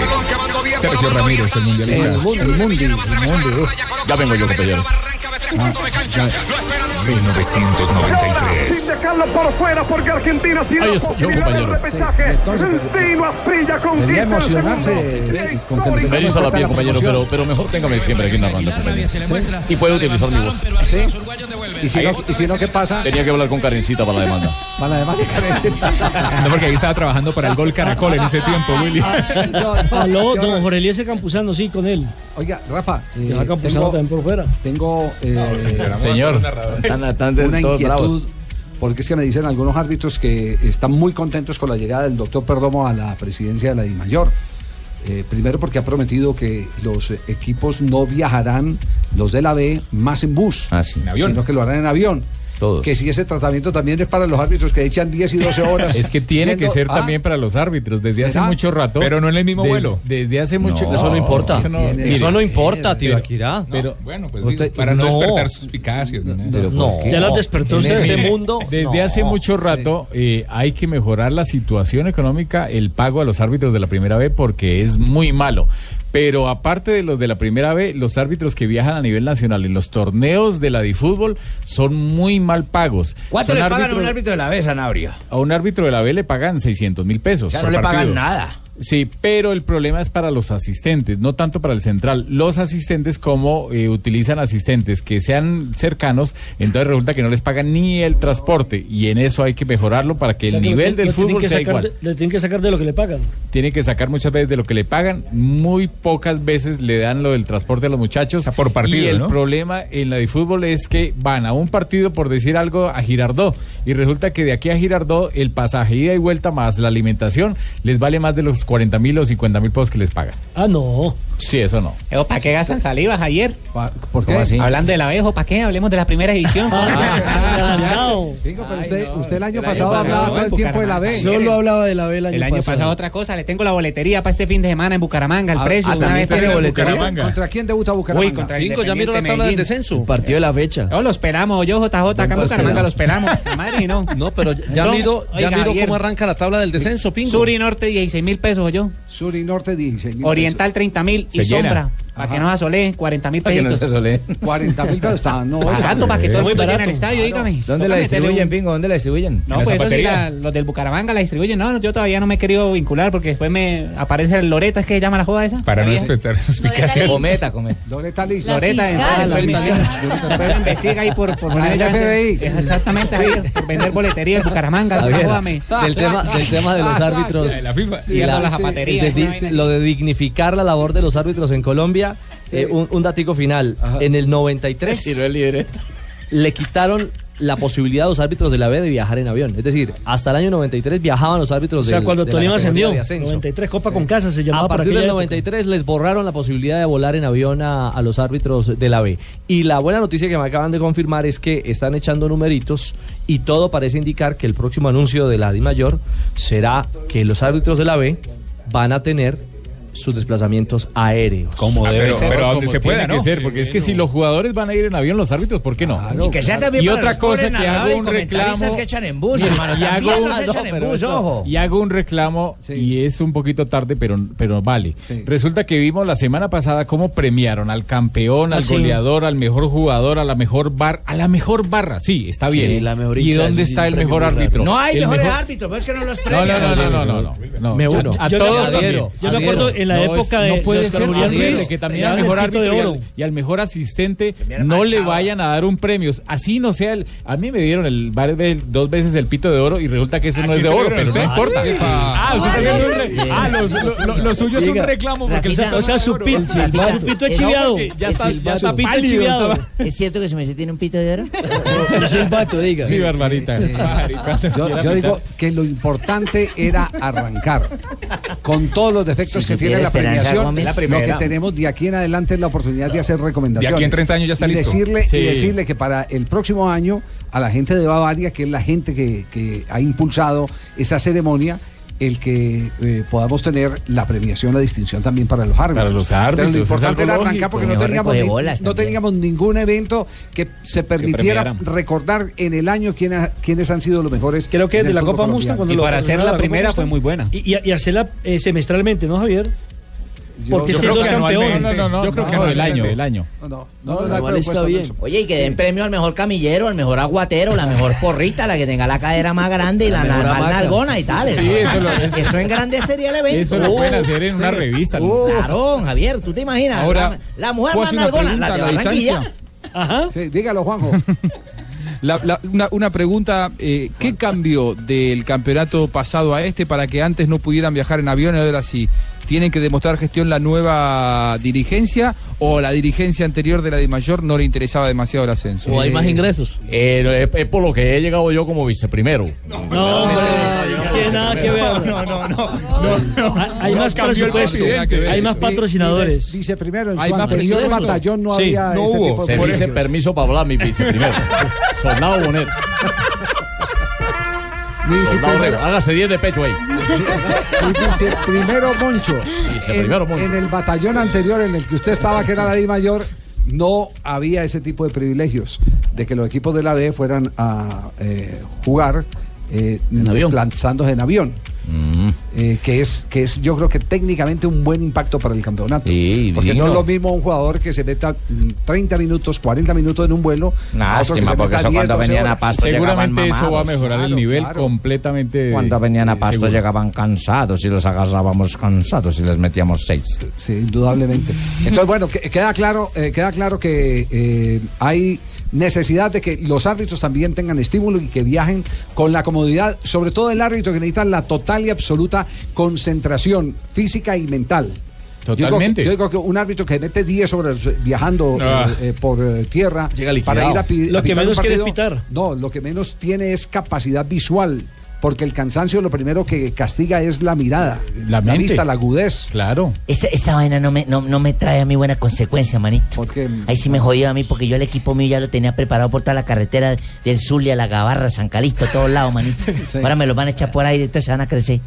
Sergio Ramírez, el mundialista. El Mundi, el Mundi, el Mundi. uf. Ya vengo yo, compañero. Ah, ya. 1993. Sin dejarlo por fuera porque Argentina tiene Ahí la estoy yo, compañero. repechaje. Asprilla emocionarse con le Me eriza la piel, compañero, pero, pero mejor téngame siempre aquí narrando, compañero. Y puede utilizar mi voz. Sí. ¿Y si, no, ¿Y si no, qué pasa? Tenía que hablar con Karencita para la demanda. Para además No, porque ahí estaba trabajando para el gol Caracol en ese tiempo, Willy. Aló, don Jorge Eliezer Campuzano, sí, con él. Oiga, Rafa, eh, tengo, también por fuera. tengo eh, Señor. Tan- tan de una inquietud, bravos. porque es que me dicen algunos árbitros que están muy contentos con la llegada del doctor Perdomo a la presidencia de la DIMAYOR. Eh, primero porque ha prometido que los equipos no viajarán, los de la B, más en bus, avión. sino que lo harán en avión. Todos. Que si ese tratamiento también es para los árbitros que echan 10 y 12 horas. Es que tiene que ser Ah, también para los árbitros desde ¿Será? hace mucho rato. Pero no en el mismo De- vuelo. Desde hace mucho eso no importa. Eso no, Tiene- Eso no importa, pero- Tibaquirá. Pero bueno, pues Usted- digo, para no, no. despertar suspicacias. ¿no? Ya las despertó En usted. este mundo. Desde no. hace mucho rato eh, hay que mejorar la situación económica, el pago a los árbitros de la primera B porque es muy malo. Pero aparte de los de la primera B, los árbitros que viajan a nivel nacional en los torneos de la DiFútbol son muy mal pagos. ¿Cuánto Son le pagan a un árbitros- árbitro de la B, Sanabria? A un árbitro de la B le pagan 600 mil pesos. O sea, no le pagan nada. Sí, pero el problema es para los asistentes, no tanto para el central. Los asistentes, como eh, utilizan asistentes que sean cercanos, entonces resulta que no les pagan ni el transporte. Y en eso hay que mejorarlo para que O sea, el que nivel tienen- del tienen fútbol sea sacar igual. Le tienen que sacar de lo que le pagan. Tiene que sacar muchas veces de lo que le pagan, muy pocas veces le dan lo del transporte a los muchachos. por partido, y el ¿no? problema en la de fútbol es que van a un partido, por decir algo, a Girardot. Y resulta que de aquí a Girardot, el pasaje ida y vuelta más la alimentación les vale más de los 40 mil o 50 mil pesos que les pagan. Ah, no. Sí, eso no. ¿Para qué gastan salivas ayer? ¿Por qué? así? Hablando del abejo, ¿para qué? Hablemos de la primera división. Pingo, pero usted, usted el año pasado hablaba todo el tiempo de la B. Solo hablaba de la B el El año pasado otra cosa, le tengo la boletería para este fin de semana en Bucaramanga, el Ah, precio. ah, una vez tiene boletería. ¿Contra quién debuta Bucaramanga? Uy, contra el Pingo, ¿ya miró la tabla del descenso? partido de la fecha. No, lo esperamos, yo JJ, acá en Bucaramanga lo esperamos. La madre no. No, pero ya miro, miro cómo arranca la tabla del descenso, Pingo. Sur y norte 16 mil pesos yo. Sur y norte 16 mil. Oriental 30 mil y llena. sombra. Para que no se asole, 40 mil Para que no pesitos. se asole. 40 mil pesos está, no. Barato para que todo el mundo llene el barato. estadio, dígame. ¿Dónde la distribuyen, un- Pingo? ¿Dónde la distribuyen? No, pues eso sí, la- los del Bucaramanga la distribuyen. No, yo todavía no me he querido vincular porque después me aparece el Loreta, ¿es que se llama la joda esa? Para no respetar suspicacias. Cometa, cometa. Loreta Liz. Loreta, me investiga ahí por, FBI. Exactamente, por vender boletería en Bucaramanga. del tema, del tema de los árbitros De la FIFA. y la- el vaina. lo de dignificar la labor de los árbitros en Colombia, eh, un, un datico final. En el 93 Tiró el le quitaron la posibilidad a los árbitros de la B de viajar en avión. Es decir, hasta el año 93 viajaban los árbitros O sea, del- cuando de Tolima ascendió, de ascenso. 93 Copa con Casa se llamaba A partir del época. 93 les borraron la posibilidad de volar en avión a, a los árbitros de la B. Y la buena noticia que me acaban de confirmar es que están echando numeritos y todo parece indicar que el próximo anuncio de la DIMAYOR será que los árbitros de la B van a tener sus desplazamientos aéreos. Como Ah, debe pero- ser, pero donde se pueda, que ¿no? ser, porque es que si los jugadores van a ir en avión, los árbitros, ¿por qué no? Y que sea también y para otra los cosa que hago y un reclamo que echan en bus, y- hermano, y hago los un- echan en bus, ojo. y hago un reclamo y es un poquito tarde, pero, pero vale. Resulta que vimos la semana pasada cómo premiaron al campeón, Ah, al sí. goleador, al mejor jugador, a la mejor bar, a la mejor barra. Sí, está Sí, bien. la mejor ¿Y dónde está el mejor árbitro? No hay mejores mejor- árbitros, pues es que no los premian. no, no, no, no, no. Me uno. A todos yo me acuerdo en la No es- época de- no de puede ser Ruiz, que también al mejor de árbitro y al, Oro. y al mejor asistente no le vayan a dar un premio. Así no sea el. A mí me dieron el dos veces el pito de oro y resulta que eso no es de oro, pero no importa. Ah, un re- Ah, lo, suyo es un reclamo porque O sea, su, pito es chiviado. ya está- pito chiviado. ¿Es cierto que su merced tiene un pito de oro? Un silbato, diga. Sí, Barbarita. Yo, digo que lo importante era arrancar con todos los defectos que tiene la premiación. Gómez. La Lo que tenemos de aquí en adelante es la oportunidad de hacer recomendaciones. De aquí en 30 años ya está y listo. Decirle, Sí. Y decirle que para el próximo año a la gente de Bavaria, que es la gente que, que ha impulsado esa ceremonia, el que eh, podamos tener la premiación, la distinción también para los árbitros. Para los Pero árbitros, lo es importante era arrancar porque no teníamos, ni- no teníamos ningún evento que se permitiera recordar en el año quiénes, quiénes han sido los mejores. Creo que en de la Copa. Mustang cuando Y lo para hacer la primera fue muy buena. Y, y- y hacerla eh, semestralmente, ¿no, Javier? Porque yo creo que campeones. No, no, no, Yo creo que no, no, el año, no. el año. No, no, no, No, no, no, igual no, está no, bien. no, Oye, y que den premio al mejor camillero, al mejor aguatero, la mejor porrita, la que tenga la cadera más grande y la, más nalgona y tal. Sí, eso lo- eso engrandecería el evento. Eso lo pueden hacer en una revista. Claro, Javier, ¿tú te imaginas? Ahora, la, la mujer ¿puedo más pregunta la de Barranquilla. Ajá. Sí, dígalo, Juanjo. La- la- una, una pregunta, eh, ¿qué cambió del campeonato pasado a este para que antes no pudieran viajar en avión y ahora sí? ¿Tienen que demostrar gestión la nueva dirigencia o la dirigencia anterior de la de mayor no le interesaba demasiado el ascenso? O hay más ingresos. Eh, no, es, es por lo que he llegado yo como viceprimero. No, no tiene nada que ver. No, no, no. Hay- más presupuesto, hay más patrocinadores. Hay más anterior batallón no había no este hubo. tipo de Se dice permiso para hablar, mi viceprimero. Soldado Bonet. Dice primero-. Hágase 10 de pecho ahí. y dice primero Moncho. Dice en, primero Moncho. en el batallón anterior en el que usted estaba, que era la D mayor, no había ese tipo de privilegios de que los equipos de la B fueran a eh, jugar eh, En avión. lanzándose en avión. Mm. Eh, que es que es yo creo que técnicamente un buen impacto para el campeonato. porque digno. no es lo mismo un jugador que se meta mm, 30 minutos, 40 minutos en un vuelo. Lástima, porque eso 10, cuando 12 venían a. Pasto llegaban Seguramente eso va a mejorar el Claro, nivel claro. completamente. Cuando venían a Pasto seguro. llegaban cansados y los agarrábamos cansados y les metíamos seis. Sí, indudablemente. Entonces, bueno, que- queda claro, eh, queda claro que eh, hay necesidad de que los árbitros también tengan estímulo y que viajen con la comodidad, sobre todo el árbitro que necesita la total y absoluta concentración física y mental. Yo digo que- Totalmente. Yo digo, que un árbitro que mete 10 horas viajando Ah. eh, eh, por eh, tierra Llega para ir a, pi- Lo a que menos quiere pitar. No, lo que menos tiene es capacidad visual. Porque el cansancio lo primero que castiga es la mirada, La vista, la agudez. Claro. Esa, esa vaina no me, no, no me trae a mí buena consecuencia, manito. Porque Ahí sí me jodió a mí porque yo el equipo mío ya lo tenía preparado por toda la carretera del Zulia, la Gabarra, San Calixto, todos lados, manito. Ahora me lo van a echar por ahí, entonces se van a crecer.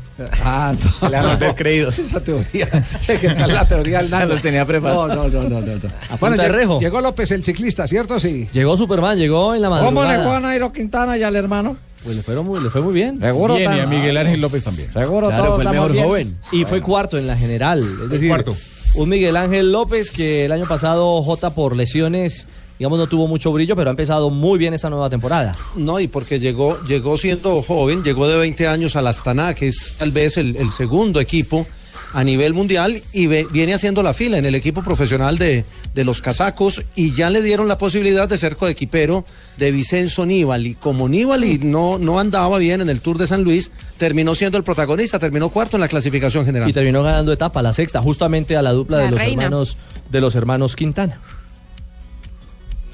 Ah, Se le van a volver creídos. Esa teoría. ¿Qué tal la teoría del nano? Los tenía preparados. No, no, no, no. no, no. A Bueno, llegó, rejo. llegó López, el ciclista, ¿cierto? Sí. Llegó Superman, llegó en la madrugada. Nairo Quintana y al hermano? Pues le fue muy, le fue muy bien. Seguro Bien, y a Miguel Ángel López también. Seguro Claro, todos fue el mejor bien. joven. Y fue cuarto en la general. Es decir, cuarto. un Miguel Ángel López que el año pasado J por lesiones, digamos, no tuvo mucho brillo, pero ha empezado muy bien esta nueva temporada. No, y porque llegó, llegó siendo joven, llegó de 20 años al Astana, que es tal vez el, el segundo equipo a nivel mundial, y ve- viene haciendo la fila en el equipo profesional de, de los casacos, y ya le dieron la posibilidad de ser coequipero de Vicenzo Nibali. Como Nibali no, no andaba bien en el Tour de San Luis, terminó siendo el protagonista, terminó cuarto en la clasificación general. Y terminó ganando etapa, la sexta, justamente a la dupla La de los reina. hermanos de los hermanos Quintana.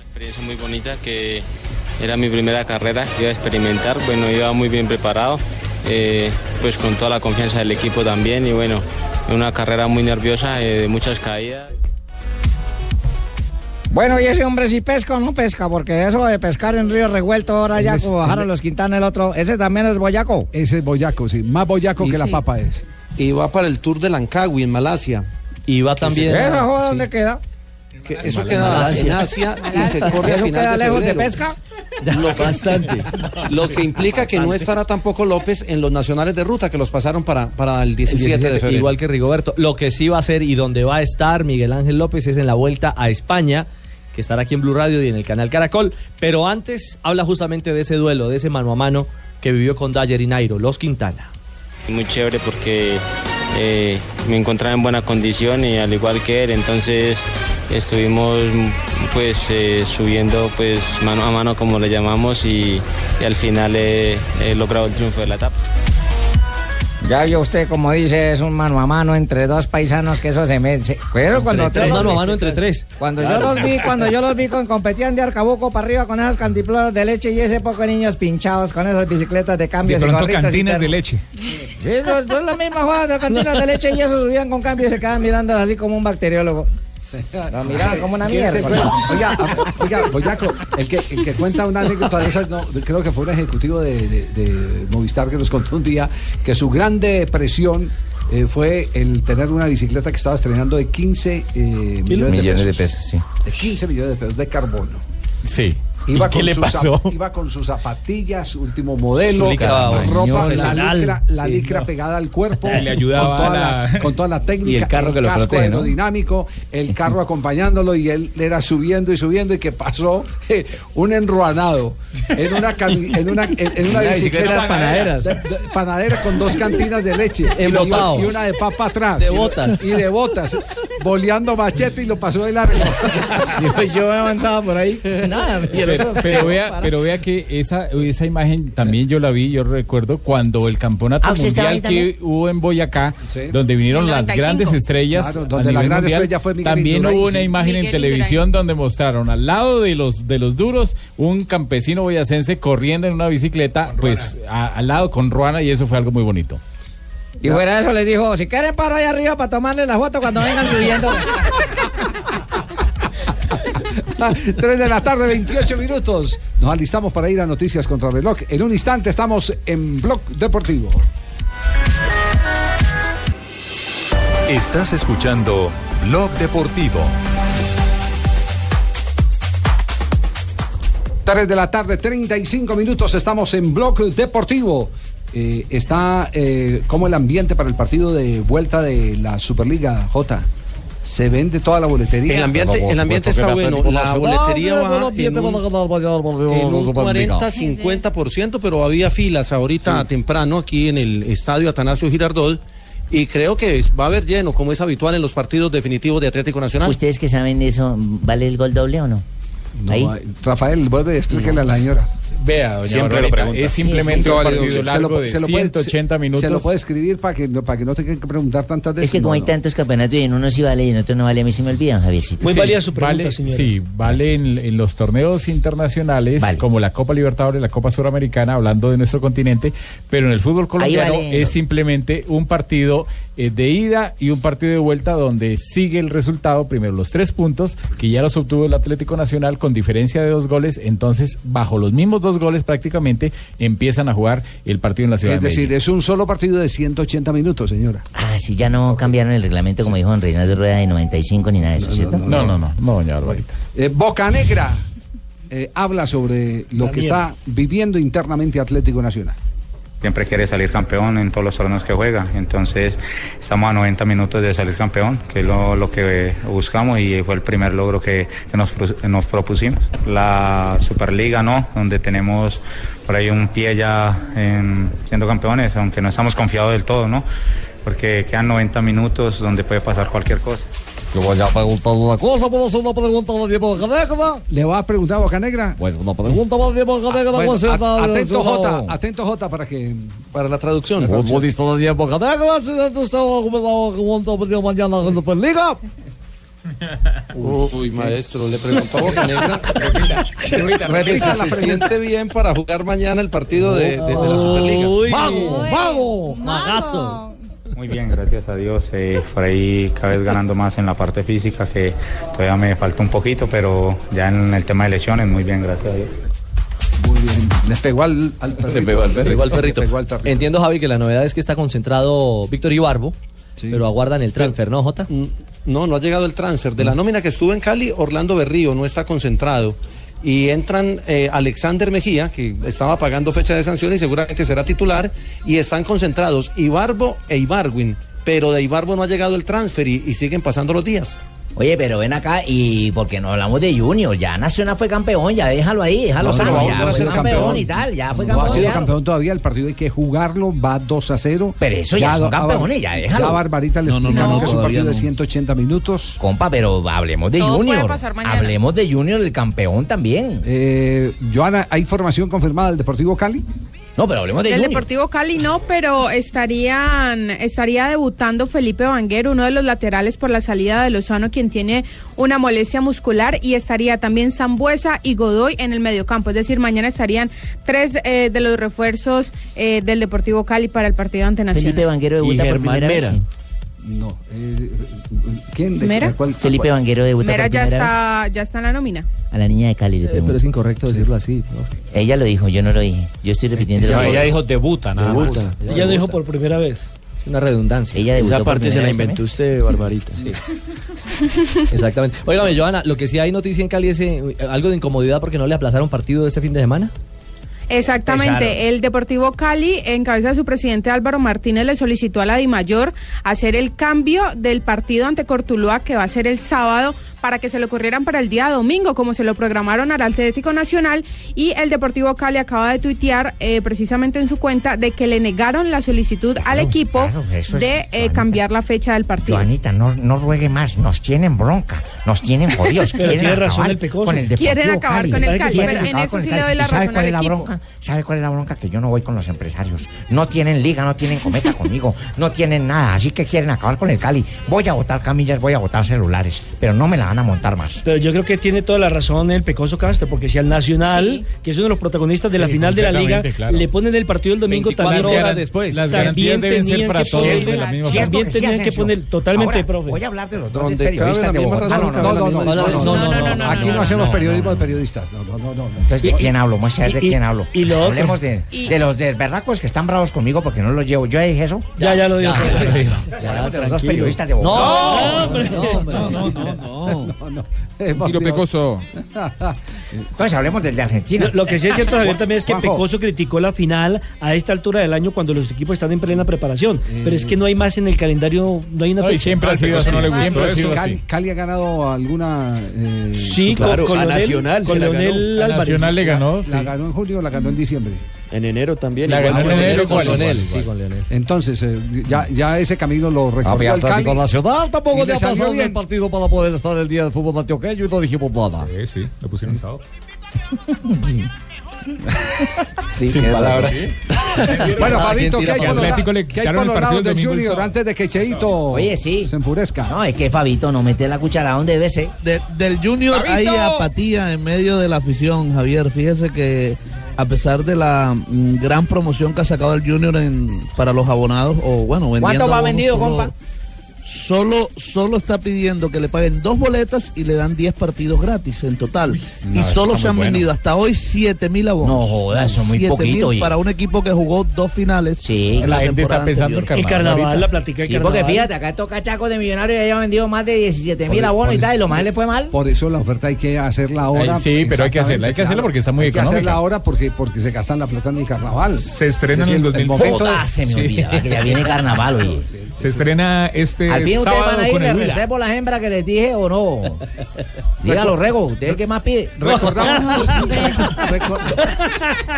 experiencia muy bonita que era mi primera carrera que iba a experimentar. Bueno, iba muy bien preparado, eh, pues con toda la confianza del equipo también y bueno, una carrera muy nerviosa, eh, de muchas caídas. Bueno, y ese hombre sí pesca o no pesca, porque eso de pescar en río revuelto ahora ya como bajaron los Quintana el otro, ese también es boyaco. Ese es boyaco, sí. Más boyaco que la papa es. Y va para el Tour de Langkawi en Malasia. Y va también- ¿Esa joda Sí. dónde queda? Que eso queda en Asia y se corre a ¿Eso final queda de lejos de pesca? Lo que, Bastante. Lo que implica que no estará tampoco López en los nacionales de ruta que los pasaron para, para el 17, de febrero. Igual que Rigoberto. Lo que sí va a ser y donde va a estar Miguel Ángel López es en la vuelta a España, que estará aquí en Blue Radio y en el canal Caracol. Pero antes habla justamente de ese duelo, de ese mano a mano que vivió con Dyer y Nairo, los Quintana. Muy chévere porque eh, me encontraba en buena condición y al igual que él, entonces estuvimos pues eh, subiendo pues mano a mano como le llamamos y, al final he logrado el triunfo de la etapa. Ya vio usted, como dice, es un mano a mano entre dos paisanos que eso se me... pero cuando tres, mano a mano entre tres. Cuando Claro. yo los vi, cuando yo los vi con competían de arcabuco para arriba con esas cantiploras de leche y ese poco de niños pinchados con esas bicicletas de cambio. De pronto cantinas de leche. Sí, no es la misma jugada de cantinas de leche y eso subían con cambio y se quedaban mirando así como un bacteriólogo. Lo miraban como una ¿Quién se mierda. Oiga, oiga, Boyaco, el que, el que cuenta una anécdota de esas, no, creo que fue un ejecutivo de, de- de Movistar que nos contó un día que su gran depresión eh, fue el tener una bicicleta que estaba estrenando de 15 eh, millones, Millones de de pesos. pesos, sí. De 15 millones de pesos de carbono. Sí. Iba ¿Y qué con le sus pasó? Iba con sus zapatillas, último modelo, Su licra ropa, la licra, la Sí, licra no. pegada al cuerpo, le ayudaba con, toda la... la- con toda la técnica, Y el carro que lo casco protege, ¿no? aerodinámico, el carro acompañándolo y él le era subiendo y subiendo y que pasó eh, un enruanado en una cami- en una en, en una bicicleta panaderas. de- de- panadera con dos cantinas de leche y, una de papa atrás De botas. y de botas boleando machete y lo pasó de largo Yo, yo avanzaba por ahí. Nada, y el Pero, vea, pero vea que esa, esa imagen también yo la vi, yo recuerdo cuando el campeonato Ah, ¿usted estaba mundial que hubo en Boyacá, Sí. donde vinieron las 95. grandes estrellas, Claro, a donde la nivel gran mundial, estrella fue Miguel también Indurain, hubo una sí. imagen en Miguel televisión donde mostraron al lado de los de los duros un campesino boyacense corriendo en una bicicleta, pues a- al lado con Ruana y eso fue algo muy bonito. Y fuera de eso les dijo, si quieren paro ahí arriba para tomarle la foto cuando vengan subiendo. 3 de la tarde, 28 minutos. Nos alistamos para ir a Noticias contra reloj. En un instante estamos en Blog Deportivo. Estás escuchando Blog Deportivo. 3 de la tarde, 35 minutos. Estamos en Blog Deportivo. eh, está eh, como el ambiente para el partido de vuelta de la Superliga J. Se vende toda la boletería. El ambiente, el ambiente está bueno. La boletería va en un, en un 40-50%, pero había filas ahorita temprano aquí en el estadio Atanasio Girardot. Y creo que va a haber lleno, como es habitual en los partidos definitivos de Atlético Nacional. ¿Ustedes que saben eso, vale el gol doble o no? No, Ahí. Rafael, vuelve, explíquele a la señora. Vea, doña Siempre Barbarita, lo pregunta. es simplemente Sí, sí. un Se partido lo- largo de se lo puede- 180 se- minutos. Se lo puede escribir para que, no- para que no tengan que preguntar tantas veces. Es que como hay tantos campeonatos y en uno sí vale y en otro no vale, a mí se me olvidan, Javiercito. Sí, vale, Sí, vale en, en los torneos internacionales como la Copa Libertadores, la Copa Suramericana, hablando de nuestro continente, pero en el fútbol colombiano vale, es no. simplemente un partido eh, de ida y un partido de vuelta donde sigue el resultado, primero los tres puntos, que ya los obtuvo el Atlético Nacional con diferencia de dos goles, entonces bajo los mismos dos goles prácticamente empiezan a jugar el partido en la ciudad Es de decir, Medellín. es un solo partido de 180 minutos, señora. Ah, sí, ya no cambiaron el reglamento como dijo don Reinaldo Rueda de 95 ni nada de eso, ¿cierto? No, no, no, no, doña Barbarita. Eh, Boca Negra eh, habla sobre lo La que mierda. está viviendo internamente Atlético Nacional. Siempre quiere salir campeón en todos los torneos que juega. Entonces estamos a 90 minutos de salir campeón, que es lo, lo que buscamos y fue el primer logro que, que nos, nos propusimos. La Superliga no, donde tenemos por ahí un pie ya en- siendo campeones, aunque no estamos confiados del todo, ¿no? Porque quedan 90 minutos donde puede pasar cualquier cosa. Yo voy a preguntar una cosa, ¿puedo hacer una pregunta a Diego Bocanegra? ¿Le va a preguntar a Boca Negra? Pues una pregunta para Diego Bocanegra. Bueno, pues, a- atento J, atento J para que... Para la traducción. El futbolista de Diego Bocanegra, si usted va a comenzar a partir mañana en la Superliga. Uy, maestro, le preguntó a Boca Negra que si se siente bien para jugar mañana el partido de, de- de la Superliga. ¡Mago! ¡Mago! ¡Magazo! Muy bien, gracias a Dios. eh, por ahí cada vez ganando más en la parte física, que todavía me falta un poquito, pero ya en el tema de lesiones, muy bien, gracias a Dios. Muy bien. Les pegó al, al perrito. pegó al perrito. Les pegó al perrito. Entiendo, Javi, que la novedad es que está concentrado Víctor Ibarbo, pero aguardan el transfer, ¿no, Jota? No, no ha llegado el transfer. De la nómina que estuvo en Cali, Orlando Berrío no está concentrado. Y entran eh, Alexander Mejía, que estaba pagando fecha de sanción y seguramente será titular. Y están concentrados Ibarbo e Ibarwin. Pero de Ibarbo no ha llegado el transfer y, y siguen pasando los días. Oye, pero ven acá y porque no hablamos de Junior, ya Nacional fue campeón, ya déjalo ahí, déjalo No, sano, no, ya no fue campeón, campeón. y tal, ya fue no campeón. ha sido ya. campeón todavía, el partido hay que jugarlo, va 2 a 0. Pero eso ya son campeones, ya déjalo. Ya Barbarita les No, no, explicó no, que es un partido de no. 180 minutos. Compa, pero hablemos de Todo puede Junior. pasar mañana. Hablemos de Junior, el campeón también. Eh, Joana, ¿hay formación confirmada del Deportivo Cali? No, pero hablemos Del Deportivo Cali no, pero estarían estaría debutando Felipe Vanguero, uno de los laterales por la salida de Lozano, quien tiene una molestia muscular, y estaría también Zambuesa y Godoy en el mediocampo. Es decir, mañana estarían tres eh, de los refuerzos eh, del Deportivo Cali para el partido ante Nacional. Felipe Vanguero debuta por primera vez. No. eh, ¿Quién? de- ¿Mera? de cuál- Felipe cuál- Vanguero debuta Mira, por ya está, ya está en la nómina. A la niña de Cali le pregunto. pero es incorrecto decirlo así. Ella lo dijo, yo no lo dije. Yo estoy repitiendo lo que ella dijo debuta, nada Debuta. más. Ella dijo por primera vez. Es una redundancia. Ella Esa parte se la inventó también. usted, Barbarita. Sí. Exactamente. Óigame, Joana, lo que sí hay noticia en Cali es eh, algo de incomodidad porque no le aplazaron partido este fin de semana. Exactamente. Pesaron. El Deportivo Cali, en cabeza de su presidente Álvaro Martínez, le solicitó a la DIMAYOR hacer el cambio del partido ante Cortuluá, que va a ser el sábado, para que se lo corrieran para el día domingo, como se lo programaron al Atlético Nacional. Y el Deportivo Cali acaba de tuitear eh, precisamente en su cuenta de que le negaron la solicitud al equipo claro, eso es- de eh, cambiar la fecha del partido. Joanita, no, no ruegue más, nos tienen bronca, nos tienen jodidos. Pero quieren tiene razón acabar el Pecoso. Con el Quieren Deportivo acabar Cali. con el Cali, pero en eso sí le doy la ¿Y sabe razón al la equipo? Bronca? ¿Sabe cuál es la bronca? Que yo no voy con los empresarios. No tienen liga, no tienen cometa conmigo, no tienen nada, así que quieren acabar con el Cali. Voy a botar camillas, voy a botar celulares, pero no me la van a montar más. Pero yo creo que tiene toda la razón el Pecoso Castro, porque si al Nacional, Sí. que es uno de los protagonistas de Sí, la final de la liga, claro. le ponen el partido el domingo 24 también. horas después. Las también deben ser tenían para que todos poner- de la misma También forma. Sí, tenían que poner totalmente, Ahora, profe. Voy a hablar de los dos Donde periodistas de Bogotá. No, no, no, no, no, discusión. no, no, no, no, Aquí no, no hacemos no, periodismo no, de periodistas. No, no, no, no. Entonces, ¿de quién hablo? Muestra de quién hablo. Y lo otro- Hablemos de, y- de los desberracos que están bravos conmigo porque no los llevo. ¿Yo dije eso? Ya, ya lo digo. Ya, hablemos de los periodistas de Bogotá. No, hombre. no, no, no, No, no. Tiro pecoso. Pues hablemos del de Argentina. Lo, lo que sí es cierto, Javier, también es que Juanjo. Pecoso criticó la final a esta altura del año cuando los equipos están en plena preparación. Pero es que no hay más en el calendario, no hay una No, siempre ha sido así, siempre ha sido Cali, así. Cali ha ganado alguna. eh, Sí, Super- con- con a Leonel- Nacional con se la Leonel ganó. Álvarez. A Nacional le ganó, La, sí. la ganó en junio la ganó en diciembre. En enero también. La igual ganó que en enero con Leonel, sí, con Leonel. Entonces, eh, ya, ya ese camino lo recorrió Había el Cali. Nacional, tampoco le ha pasado bien. el partido para poder estar el día del fútbol antioqueño y no dijimos nada. Sí, sí, lo pusieron sábado. Sí, Sin qué palabras. Bueno, Fabito, ¿qué hay Que por Atlético le qué hay por el del Junior antes de que Cheito Oye, sí. se enfurezca? No, es que Fabito no mete la cuchara donde debe ser. De- del Junior hay apatía en medio de la afición, Javier. Fíjese que a pesar de la mm, gran promoción que ha sacado el Junior en, para los abonados, o bueno, vendiendo ¿Cuánto va vendido, solo- compa? Solo, solo está pidiendo que le paguen dos boletas y le dan 10 partidos gratis en total. no, y solo está se han bueno. vendido hasta hoy 7 mil abonos. No joda, eso es muy 7.000 poquito, oye. para un equipo que jugó dos finales. Sí. en la, temporada anterior. El carnaval, la platica del Sí, porque carnaval. fíjate, acá estos cachacos de millonarios ya llevan vendido más de 17 mil abonos y tal, y lo más le fue mal. Por eso la oferta hay que hacerla ahora. Sí, pero hay que hacerla, hay que hacerla porque está muy hay que económica. hacerla ahora porque, porque se gastan la plata en el carnaval. Se estrena Es en el decir, 2000. momento de- Joda, se me Sí. olvidaba que ya viene carnaval, oye. Se estrena este Al fin ustedes sábado van a ir, con le reservo las hembras que les dije o no. Dígalo, Rego, usted es el que más pide. Recordamos, recor-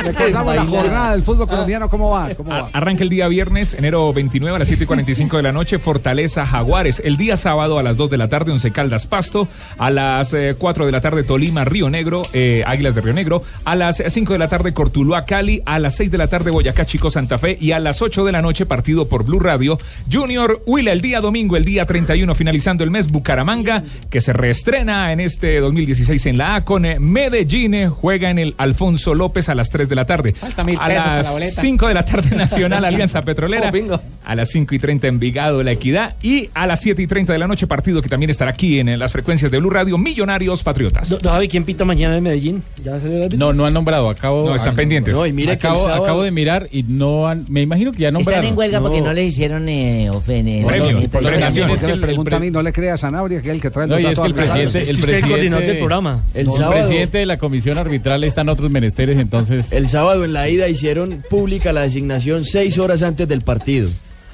recordamos la jornada del fútbol colombiano, ¿cómo va? ¿Cómo va? Arranca el día viernes, enero 29 a las 7 y 45 de la noche, Fortaleza Jaguares. El día sábado a las 2 de la tarde, Once Caldas Pasto. A las eh, 4 de la tarde, Tolima Río Negro, eh, Águilas de Río Negro. A las 5 de la tarde, Cortuluá Cali. A las 6 de la tarde, Boyacá Chico Santa Fe. Y a las 8 de la noche, partido por Blue Radio. Junior Huila el día domingo, el día 31, finalizando el mes, Bucaramanga, que se reestrena en este 2016 en la A con eh, Medellín. eh, Juega en el Alfonso López a las 3 de la tarde. Falta mil a pesos para la las boleta. 5 de la tarde, Nacional Alianza Petrolera. Oh, bingo. A las 5 y 30 Envigado, La Equidad. Y a las 7 y 30 de la noche, partido que también estará aquí en, eh, las frecuencias de Blue Radio, Millonarios Patriotas. Javi, ¿quién pita mañana en Medellín? ¿Ya? No, no han nombrado, acabo. No, están pendientes. No, y mire que el acabo, sábado- acabo de mirar y no han. Me imagino que ya nombraron. Están en huelga porque no les hicieron eh, ofene- Premio, no, no, por no, premiación. no, ¿Por qué que me el- el pregunta a mí? No le crea a Sanabria, que es el que trae No, los y es datos que el presidente, Es el que usted es el presidente, del programa. El presidente de la comisión arbitral está en otros menesteres, entonces. El sábado en la ida hicieron pública la designación seis horas antes del partido.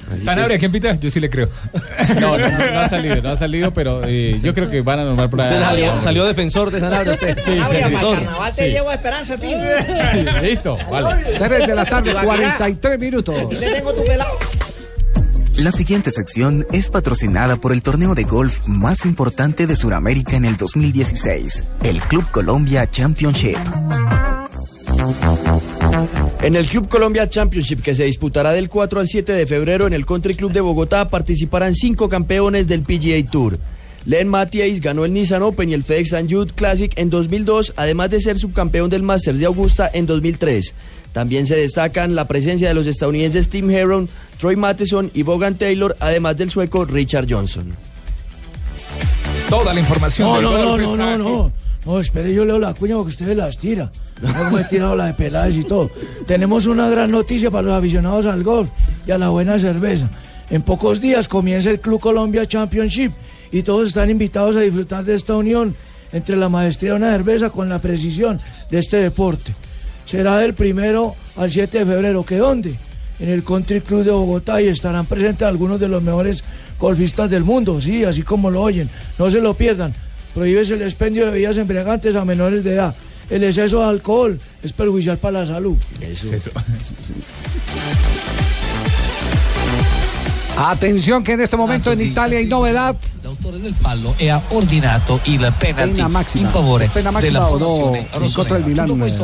Así Sanabria, que- ¿quién pita? Yo sí le creo. No, no, no ha salido, no ha salido, pero eh, yo creo que van a nombrar por ahí. Salió, salió defensor de Sanabria usted. Sí, Sanabria, el defensor. carnaval te Sí. llevo a Esperanza, tío. Listo, vale. 3 de la tarde, Ibaguirá. 43 minutos. Te tengo tu pelado. La siguiente sección es patrocinada por el torneo de golf más importante de Sudamérica en el 2016, el Club Colombia Championship. En el Club Colombia Championship, que se disputará del 4 al 7 de febrero en el Country Club de Bogotá, participarán cinco campeones del PGA Tour. Len Matthews ganó el Nissan Open y el FedEx St. Jude Classic en 2002, además de ser subcampeón del Masters de Augusta en 2003. También se destacan la presencia de los estadounidenses Tim Heron, Troy Matheson y Bogan Taylor, además del sueco Richard Johnson. Toda la información No, del no, no, no, no, no. No, espere, yo leo la cuña porque ustedes las tira. No me he tirado la de Peláez y todo. Tenemos una gran noticia para los aficionados al golf y a la buena cerveza. En pocos días comienza el Club Colombia Championship y todos están invitados a disfrutar de esta unión entre la maestría de una cerveza con la precisión de este deporte. Será del primero al 7 de febrero. ¿Qué dónde? En el Country Club de Bogotá y estarán presentes algunos de los mejores golfistas del mundo. Sí, así como lo oyen. No se lo pierdan. Prohíbes el expendio de bebidas embriagantes a menores de edad. El exceso de alcohol es perjudicial para la salud. Eso. Atención que en este momento en Italia hay novedad. L'autore del fallo ha ordinato il penalty Pena máxima. in favore Pena della del. 42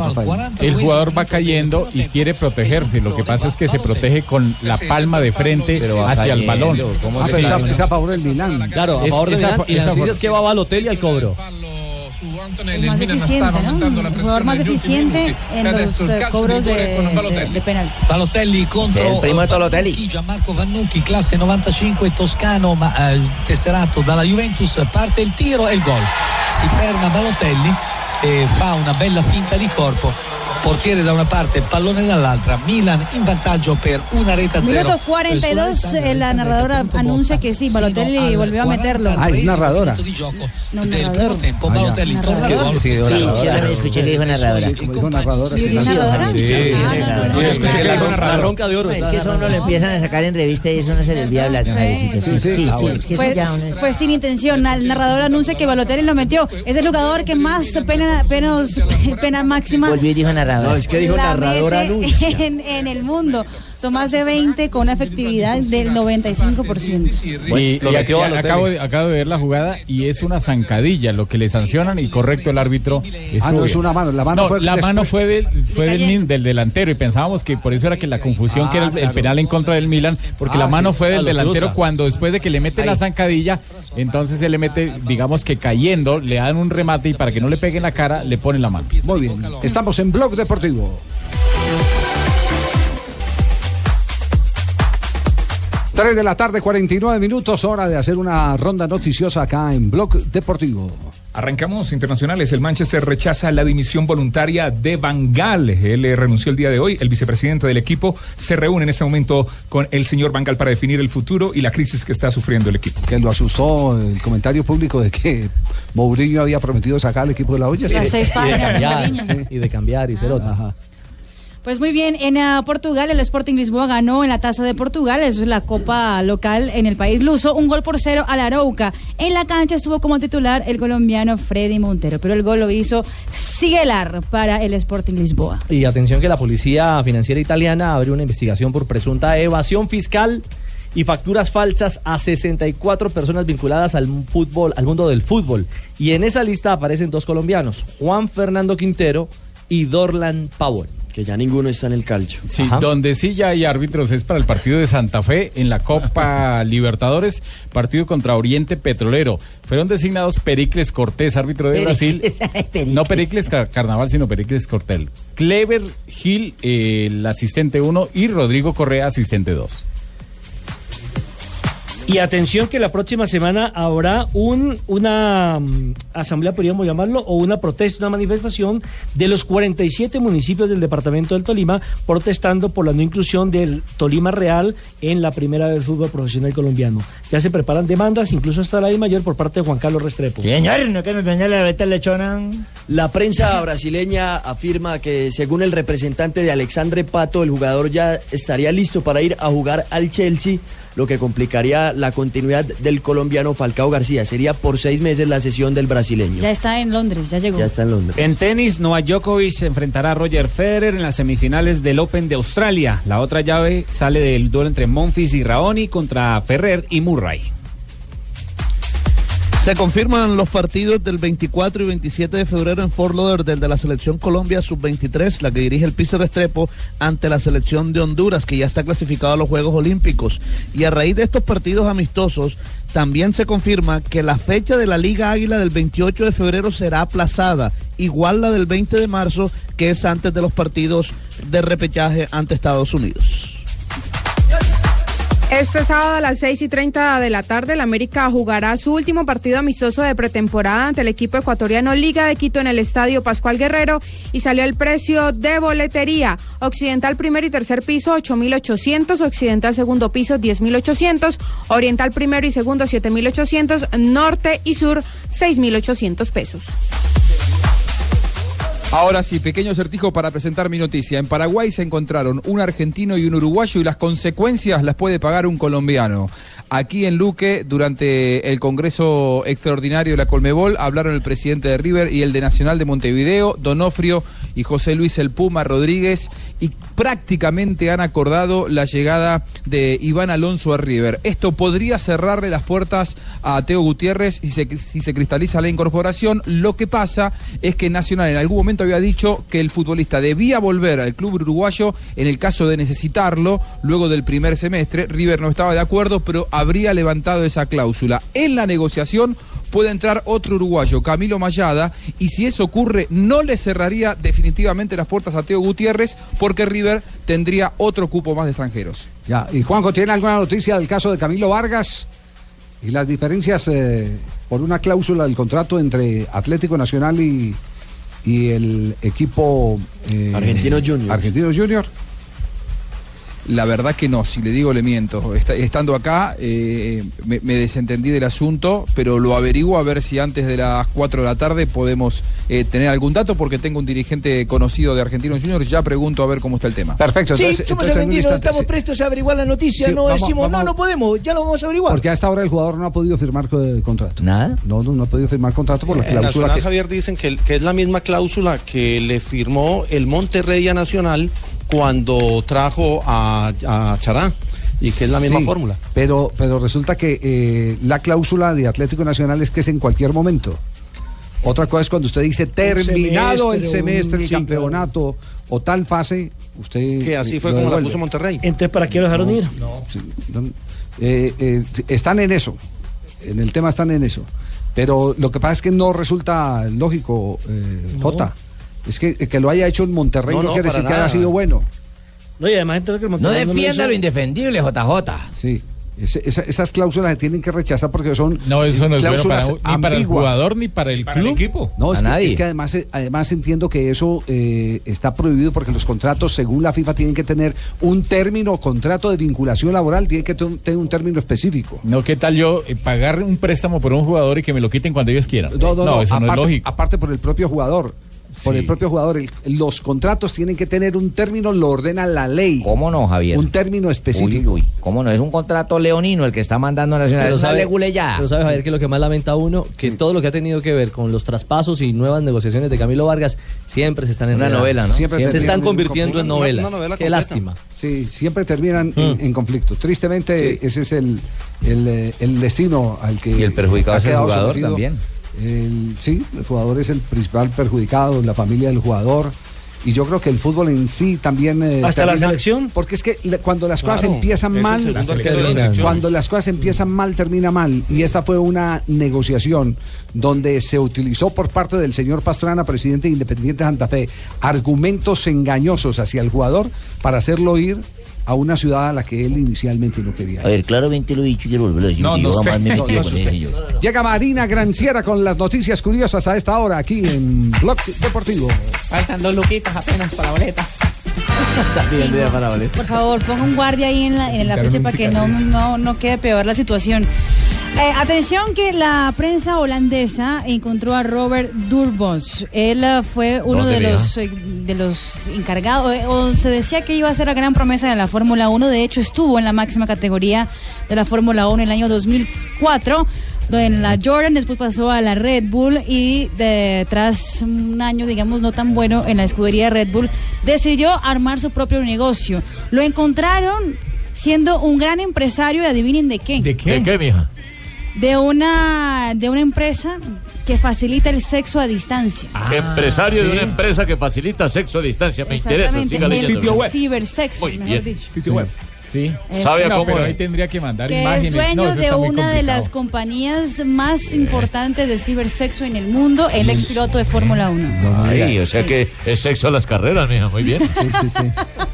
El jugador va cayendo y quiere protegerse. Lo que pasa es que se protege con la palma de frente hacia el balón. ¿cómo Ah, pero esa, llama? esa a favor del Milan. Claro, a Es- favor de esa Milán. Y la noticia es que va Balotelli al cobro. El más eficiente, ¿no? El jugador más eficiente en los cobros de, de, de penalti. Balotelli contro Balotelli. Gianmarco Vannucchi, classe 95, toscano ma eh, tesserato dalla Juventus, parte il tiro e il gol. Si ferma Balotelli e fa una bella finta di corpo portiere da una parte, pallone dall'altra, Milan in vantaggio per una rete a zero. Minuto 42, eh, la narradora anuncia que sí, Balotelli volvió a meterlo. Ah, es narradora. No, narrador. Tempo, Balotelli torna al gol. Sí, yo también escuché que dijo narradora. Dijo narradora. ¿Sí, sí. narradora? Sí, La ronca de oro. Es que eso uno lo empiezan a sacar en revista y eso no se le olvida hablar. Sí, sí, sí. Fue, sin intención. El narrador anuncia que Balotelli lo metió. Es el jugador que más pena, penos, pena máxima. Volvió y dijo narradora. No, es que dijo la narrador mete anuncia. En, en el mundo. Son más de 20 con una efectividad del 95%. Y, lo y metió aquí- acabo, de, acabo de ver la jugada y es una zancadilla lo que le sancionan y correcto el árbitro. Ah, no, es una mano. La mano No, fue la mano después. fue, del, fue del, cayendo. min- del delantero y pensábamos que por eso era que la confusión Ah, que era el, penal en contra del Milan, porque Ah, la mano sí. fue Ah, del delantero cruza. cuando después de que le mete la zancadilla, entonces se le mete, digamos que cayendo, le dan un remate y para que no le pegue en la cara, le ponen la mano. Muy bien. Estamos en Blog Deportivo. 3 de la tarde, 49 minutos, hora de hacer una ronda noticiosa acá en Blog Deportivo. Arrancamos internacionales. El Manchester rechaza la dimisión voluntaria de Van Gaal. Él eh, renunció el día de hoy. El vicepresidente del equipo se reúne en este momento con el señor Van Gaal para definir el futuro y la crisis que está sufriendo el equipo. Que lo asustó el comentario público de que Mourinho había prometido sacar al equipo de la olla. Las seis Y de cambiar, y de cambiar y ser otro. Ajá. Pues muy bien, en ah, Portugal el Sporting Lisboa ganó en la Taza de Portugal, eso es la copa local en el país luso, un gol por cero al Arauca. En la cancha estuvo como titular el colombiano Freddy Montero, pero el gol lo hizo Siguelar para el Sporting Lisboa. Y atención que la policía financiera italiana abrió una investigación por presunta evasión fiscal y facturas falsas a 64 personas vinculadas al fútbol, al mundo del fútbol. Y en esa lista aparecen dos colombianos, Juan Fernando Quintero y Dorlan Pavón. Que ya ninguno está en el calcio. Sí, donde sí ya hay árbitros es para el partido de Santa Fe en la Copa Libertadores, partido contra Oriente Petrolero. Fueron designados Pericles Cortés, árbitro de Brasil. Pericles. No Pericles Car- Carnaval, sino Pericles Cortel. Clever Gil, eh, el asistente 1, y Rodrigo Correa, asistente 2. Y atención que la próxima semana habrá un, una mm, asamblea, podríamos llamarlo, o una protesta, una manifestación de los 47 municipios del departamento del Tolima protestando por la no inclusión del Tolima Real en la primera del fútbol profesional colombiano. Ya se preparan demandas, incluso hasta la de mayor por parte de Juan Carlos Restrepo. Señor, no que nos la beta lechona. La prensa brasileña afirma que según el representante de Alexandre Pato, el jugador ya estaría listo para ir a jugar al Chelsea, lo que complicaría la continuidad del colombiano Falcao García. Sería por seis meses la sesión del brasileño. Ya está en Londres, ya llegó. Ya está en Londres. En tenis, Novak Djokovic se enfrentará a Roger Federer en las semifinales del Open de Australia. La otra llave sale del duelo entre Monfils y Raoni contra Ferrer y Murray. Se confirman los partidos del 24 y 27 de febrero en Fort Lauderdale de la selección Colombia sub-23, la que dirige el Piso Restrepo ante la selección de Honduras, que ya está clasificado a los Juegos Olímpicos. Y a raíz de estos partidos amistosos, también se confirma que la fecha de la Liga Águila del 28 de febrero será aplazada, igual la del 20 de marzo, que es antes de los partidos de repechaje ante Estados Unidos. Este sábado a las 6 y 30 de la tarde, el América jugará su último partido amistoso de pretemporada ante el equipo ecuatoriano Liga de Quito en el Estadio Pascual Guerrero y salió el precio de boletería. Occidental primer y tercer piso 8.800, Occidental segundo piso 10.800, Oriental primero y segundo 7.800, Norte y Sur 6.800 pesos. Ahora sí, pequeño certijo para presentar mi noticia. En Paraguay se encontraron un argentino y un uruguayo y las consecuencias las puede pagar un colombiano. Aquí en Luque, durante el Congreso Extraordinario de la Colmebol, hablaron el presidente de River y el de Nacional de Montevideo, Donofrio y José Luis El Puma Rodríguez, y prácticamente han acordado la llegada de Iván Alonso a River. Esto podría cerrarle las puertas a Teo Gutiérrez si se, si se cristaliza la incorporación. Lo que pasa es que Nacional en algún momento había dicho que el futbolista debía volver al club uruguayo en el caso de necesitarlo luego del primer semestre. River no estaba de acuerdo, pero habría levantado esa cláusula. En la negociación puede entrar otro uruguayo, Camilo Mayada, y si eso ocurre, no le cerraría definitivamente las puertas a Teo Gutiérrez, porque River tendría otro cupo más de extranjeros. Ya, y Juanjo, ¿tiene alguna noticia del caso de Camilo Vargas y las diferencias eh, por una cláusula del contrato entre Atlético Nacional y, y el equipo eh, Argentino Junior. Argentino Junior. La verdad que no, si le digo le miento. Esta- estando acá eh, me, me desentendí del asunto, pero lo averiguo a ver si antes de las 4 de la tarde podemos eh, tener algún dato porque tengo un dirigente conocido de Argentinos Juniors, ya pregunto a ver cómo está el tema. Perfecto, Sí, entonces, somos entonces argentinos, estamos sí. prestos a averiguar la noticia, Sí, no vamos- decimos, vamos- no, no podemos, ya lo vamos a averiguar. Porque hasta ahora el jugador no ha podido firmar eh, contrato. ¿Nada? No, no, no ha podido firmar contrato por la En cláusula Nacional que... Javier dicen que, que es la misma cláusula que le firmó el Monterrey a Nacional cuando trajo a, a Chará y que es la misma Sí, fórmula. Pero, pero resulta que eh, la cláusula de Atlético Nacional es que es en cualquier momento. Otra cosa es cuando usted dice terminado el semestre, un- el sí, campeonato o tal fase, usted. Que así fue lo como la puso Monterrey. Entonces, ¿para qué lo dejaron ir? Sí, no, eh, eh, están en eso. En el tema están en eso. Pero lo que pasa es que no resulta lógico, eh, No. Es que, que lo haya hecho en Monterrey No, no, no, quiere decir que haya sido bueno. No, y además entonces que el No lo defienda hizo- lo indefendible, JJ. Sí. Esa- esas cláusulas se tienen que rechazar porque son No, eso no es bueno para, cláusulas ni para el jugador ni para el club. equipo. No, es A que, nadie. es que además, eh, además entiendo que eso eh, está prohibido porque los contratos, según la FIFA, tienen que tener un término, contrato de vinculación laboral, tiene que tener un término específico. No, ¿qué tal yo eh, pagar un préstamo por un jugador y que me lo quiten cuando ellos quieran? No, no, no, eso no es aparte, lógico. aparte por el propio jugador. Por Sí. el propio jugador. El- los contratos tienen que tener un término, lo ordena la ley. ¿Cómo no, Javier? Un término específico. Uy, uy, ¿cómo no? Es un contrato leonino el que está mandando a Nacional. Pero una sabe, leguleyada. pero sabe, Javier, que lo que más lamenta uno, que todo lo que ha tenido que ver con los traspasos y nuevas negociaciones de Camilo Vargas, siempre se están Una enredando. novela, ¿no? Siempre se están en convirtiendo en novelas. Una novela Qué completa. lástima. Sí, siempre terminan en, Mm. en conflicto. Tristemente, ese es el, el, el destino al que. Y el perjudicado es el jugador sometido. también. El- sí, el jugador es el principal perjudicado, la familia del jugador. Y yo creo que el fútbol en sí también. eh, ¿Hasta la selección? Porque es que le- cuando las cosas Claro, empiezan mal, termina. cuando las cosas empiezan mal, termina mal. Y esta fue una negociación donde se utilizó por parte del señor Pastrana, presidente de Independiente Santa Fe, argumentos engañosos hacia el jugador para hacerlo ir a una ciudad a la que él inicialmente no quería. ir. A ver, claramente lo he dicho y quiero volverlo a decir. No, no usted. me No, no usted. Llega Marina Granciera con las noticias curiosas a esta hora aquí en Blog Deportivo. Faltan dos luquitas apenas para la boleta. Por favor, ponga un guardia ahí en, la, en el afiche para que no, no, no quede peor la situación. Eh, atención que la prensa holandesa encontró a Robert Durbos. Él eh, fue uno ¿Dónde de los, eh, de los encargados, eh, o se decía que iba a ser la gran promesa de la Fórmula 1. De hecho, estuvo en la máxima categoría de la Fórmula 1 en el año 2004 en la Jordan, después pasó a la Red Bull y de- tras un año, digamos, no tan bueno en la escudería Red Bull, decidió armar su propio negocio. Lo encontraron siendo un gran empresario y adivinen de qué. ¿De qué? ¿De qué, mija? De una, de una empresa que facilita el sexo a distancia. Empresario de una empresa que facilita sexo a distancia. Me interesa. Siga el leyendo. Sitio web. cibersexo, Muy mejor bien. dicho. Sitio web. Sí. ¿Sabe a No, cómo pero ahí tendría que mandar que imágenes. es dueño No, de una de las compañías más importantes de cibersexo en el mundo, el ex piloto de Fórmula 1. Ay, o sea que es sexo a las carreras, mija. Muy bien. Sí, sí, sí.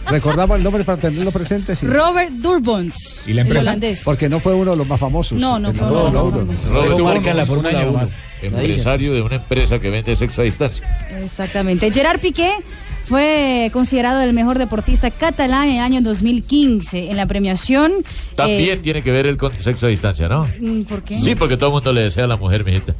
Recordamos el nombre para tenerlo presente, sí. Robert Durbons, ¿Y la el empresa? holandés. Porque no fue uno de los más famosos. No, no fue uno de los más famosos. Estuvo marca la Fórmula año 1. más. Empresario de una empresa que vende sexo a distancia. Exactamente. Gerard Piqué fue considerado el mejor deportista catalán en el año 2015 en la premiación. También eh, tiene que ver el con sexo a distancia, ¿no? mm, ¿Por qué? Sí, porque todo el mundo le desea a la mujer, mijita.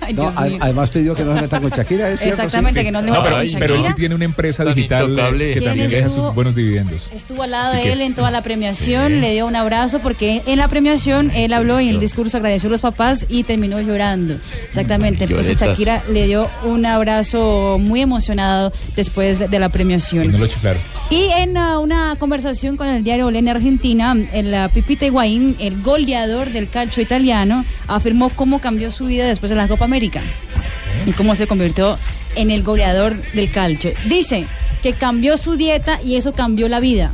Ay, No, además pidió que no se metan con Shakira, ¿es? Exactamente, Sí, que no le No, metan pero, con ahí- pero él sí Shakira. tiene una empresa digital intocable. que ¿Quién también deja sus buenos dividendos. Estuvo al lado ¿Y de qué? él en toda la premiación, le dio un abrazo porque en la premiación él habló y en el discurso agradeció a los papás y terminó llorando. Exactamente. Entonces. Shakira le dio un abrazo muy emocionado después de la Y premiación. no lo chiflaron. Y en uh, una conversación con el diario Olé en Argentina, el uh, Pipita Higuaín, el goleador del calcio italiano, afirmó cómo cambió su vida después de la Copa América y cómo se convirtió en el goleador del calcio. Dice que cambió su dieta y eso cambió la vida.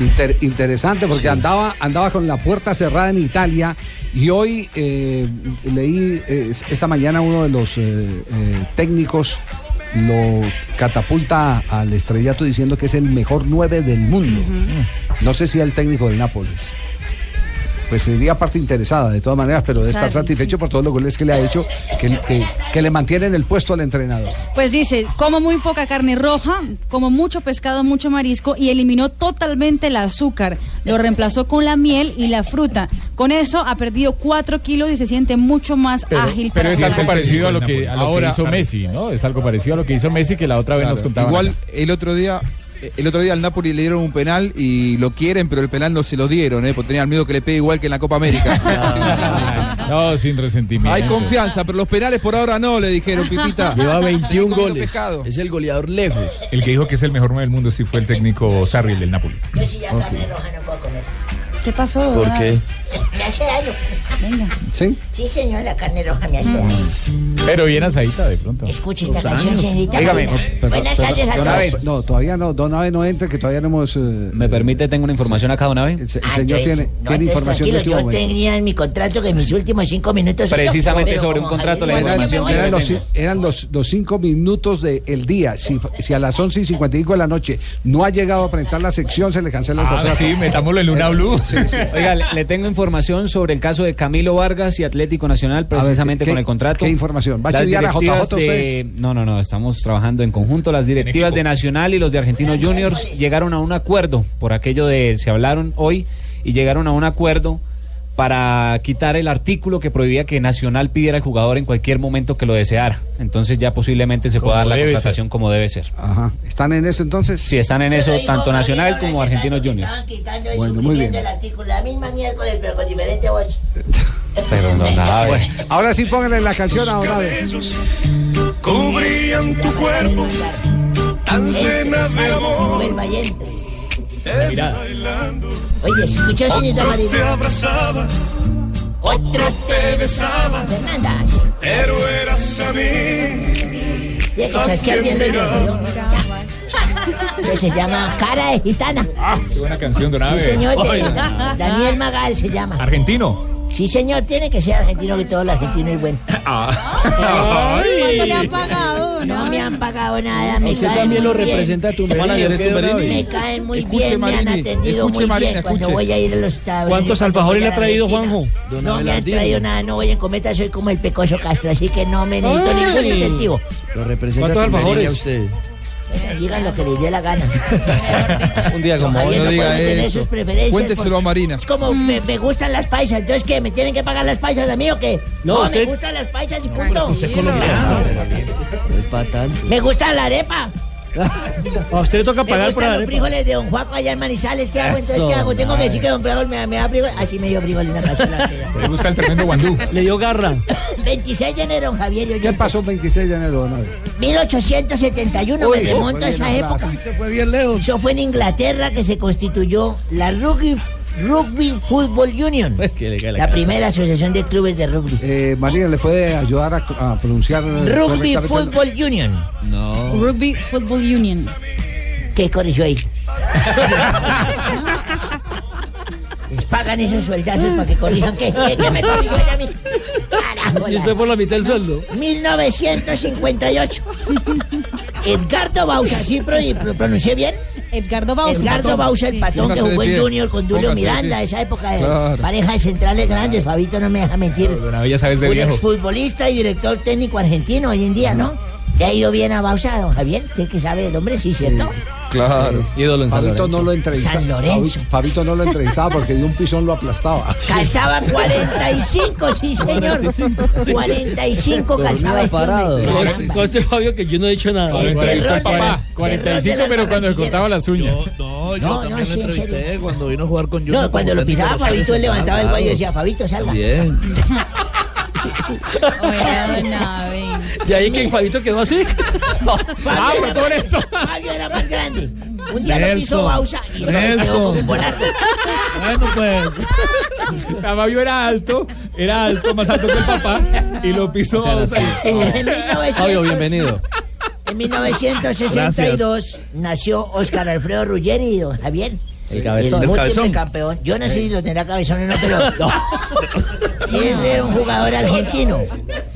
Inter- interesante porque andaba, andaba con la puerta cerrada en Italia y hoy eh, leí eh, esta mañana uno de los eh, técnicos lo catapulta al estrellato diciendo que es el mejor 9 del mundo. No sé si el técnico del Nápoles. Pues sería parte interesada de todas maneras, pero de estar satisfecho por todos los goles que le ha hecho, que, que, que le mantienen el puesto al entrenador. Pues dice, como muy poca carne roja, como mucho pescado, mucho marisco y eliminó totalmente el azúcar. Lo reemplazó con la miel y la fruta. Con eso ha perdido 4 kilos y se siente mucho más ágil. Pero es algo parecido a lo que, a lo que Ahora- hizo Messi, ¿no? Es algo parecido a lo que hizo Messi que la otra vez nos Claro, contaban. Igual acá. el otro día. El otro día al Napoli le dieron un penal y lo quieren, pero el penal no se lo dieron, ¿eh? porque tenían miedo que le pegue igual que en la Copa América. No, sin resentimiento. Hay confianza, pero los penales por ahora no, le dijeron, Pipita. Lleva Seguí 21 comiendo goles. pescado. Es el goleador lejos. El que dijo que es el mejor nueve del mundo sí fue el técnico Sarri, el del Napoli. Yo sí ya carne roja no puedo comer. ¿Qué pasó? ¿Por qué? Me hace daño. Venga. ¿Sí? Sí, señor, la carne roja me hace daño. Pero bien asadita de pronto. Escuche esta canción, señorita. Dígame. Buenas tardes a don todos. Abe, No, todavía no, Don Abe no entra, que todavía no hemos... eh, ¿Me permite? Tengo una información acá, don Abe. el, se- Ah, señor entonces, tiene, no, tiene información de Yo momento. tenía en mi contrato que mis últimos cinco minutos... yo. Precisamente sobre un contrato, la Javier información eran los, eran los, los cinco minutos del día. Si, si a las 11 y 55 de la noche no ha llegado a presentar la sección, se le cancela el Ah, contrato. sí, metámoslo en Luna Blue. Oiga, le, le tengo información sobre el caso de Camilo Vargas y Atlético Nacional, precisamente ¿qué- con el contrato. qué información? ¿Va a Las a directivas JJ de- No, no, no, estamos trabajando en conjunto. Las directivas de Nacional y los de Argentinos Juniors llegaron a un acuerdo por aquello de, se hablaron hoy y llegaron a un acuerdo para quitar el artículo que prohibía que Nacional pidiera al jugador en cualquier momento que lo deseara. Entonces ya posiblemente se Como pueda dar la contratación como debe ser. Ajá. ¿Están en eso entonces? Sí, están en eso tanto Nacional como Argentinos Juniors. estaban quitando y Bueno, muy suprimiendo bien. el artículo la misma miércoles, pero con diferente voz. Perdonado. Ahora sí pónganle la canción a. Cubrían tu cuerpo, tan llenas de amor. El valiente. Oye, ¿escuchó, señorita Marina? Otros te besaban. Fernanda. Pero eras a mí. Que chasquear bien los dedos, ¿no? Eso se llama Cara de Gitana. Qué buena canción, don Abe. Sí, señor. de-. Daniel Magal se llama. Argentino. Sí, señor, tiene que ser argentino, que todo el argentino es bueno. ¿Cuánto le han pagado? No me han pagado nada, me usted caen también muy lo bien. representa tu Manager. Me caen muy Escuche, bien, me han Marini, atendido escuche, muy Marina, bien cuando escuche. voy a ir a los Estados Unidos. ¿Cuántos alfajores a le ha traído. Juanjo? Don No me han Abelardino. traído nada, no voy en cometa, soy como el pecoso Castro, así que no me necesito Ay. ningún incentivo. Lo representa ¿Cuántos Tumberini a alfajores? usted. Digan lo que les dé la gana. Un día como hoy. No diga eso. sus preferencias Cuénteselo por- a Marina. Es como me, me gustan las paisas, entonces ¿qué? ¿Me tienen que pagar las paisas a mí o qué? No, me usted- gustan las paisas y punto. No es para tanto. Me gusta la arepa. A usted le toca pagar por gustan los frijoles de Don Juaco allá en Manizales. ¿Qué hago? Entonces, ¿qué hago? Tengo que decir que Don Frijol me, me da frijol. Así me dio frijol en una cazuela. Le gusta el tremendo guandú. Le dio garra. 26 de enero, don Javier. ¿Qué pasó el 26 de enero, Don Abe? 1871, Uy, me remonto a esa época. atrás. Se fue bien lejos. Eso fue en Inglaterra que se constituyó la Rugby, Rugby Football Union. Que le cae la primera asociación de clubes de rugby. Eh, Marina, ¿le puede ayudar a, a pronunciar Rugby? Football Union. No. Rugby Football Union. ¿Qué corrigió ahí? Les pagan esos sueldazos para que corrijan. ¿Qué? ¿Qué, qué me corrigió ella a mí? Carajo, Y usted por la mitad del sueldo. 1958. Edgardo Bausa, ¿sí pro- pro- pronuncié bien? Edgardo Bausa. Edgardo Bausa, el Sí. patón que Póngase de jugó en pie. Junior con de Miranda, esa época de Claro. pareja de centrales grandes. Fabito no me deja mentir. Abe ya sabes de Un viejo. exfutbolista y director técnico argentino hoy en día, ¿no? Le ha ido bien a Bausa, don Javier. ¿Usted que sabe del hombre? Sí, ¿cierto? Claro. Ídolo en San Fabito Lorenzo. no lo entrevistaba. San Lorenzo. Fabito, no lo entrevistaba porque de un pisón lo aplastaba. Calzaba 45, sí, señor. 45 calzaba este este Fabio que yo no he dicho nada. El Cuando terror está el de papá. la- 45, terror de pero cuando le cortaba las uñas. No, yo No, no, también sí, lo entrevisté cuando vino a jugar con Junior. No, cuando lo pisaba Fabito, él levantaba el cuello y decía, Fabito, salga. Bien. Oiga, don Abe. De ahí que el Fabito quedó así. Fabio, era por más, eso. Fabio era más grande. Un día lo Nelson. pisó Bausa y lo volardo. Bueno, pues. Fabio era alto, era alto, más alto que el papá, y lo pisó. O sea, En 1900 Fabio, bienvenido. En 1962 nació Oscar Alfredo Ruggeri, don Javier. El cabezón. El cabezón. campeón. Yo no sé si lo tendrá cabezón o no, pero. Él era un jugador argentino.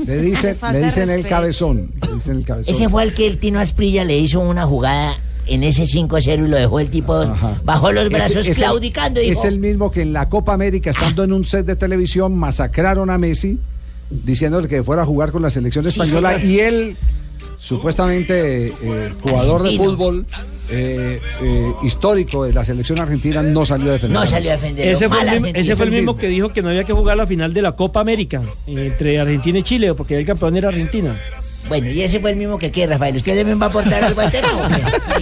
Le dicen, le dicen el cabezón. Le dicen el cabezón. Ese fue el que el Tino Asprilla le hizo una jugada en ese 5-0 y lo dejó el tipo, bajó los brazos Es- es el- claudicando dijo, Es el mismo que en la Copa América, estando en un set de televisión, masacraron a Messi, diciéndole que fuera a jugar con la selección española y él, supuestamente eh, jugador de fútbol, eh, eh, histórico de la selección argentina, no salió a defender. No salió a defender. Ese fue, el, mismo- ese fue el mismo que dijo que no había que jugar la final de la Copa América eh, entre Argentina y Chile, porque el campeón era Argentina. Bueno, y ese fue el mismo que qué, Rafael. ¿Usted también va a aportar algo al tema?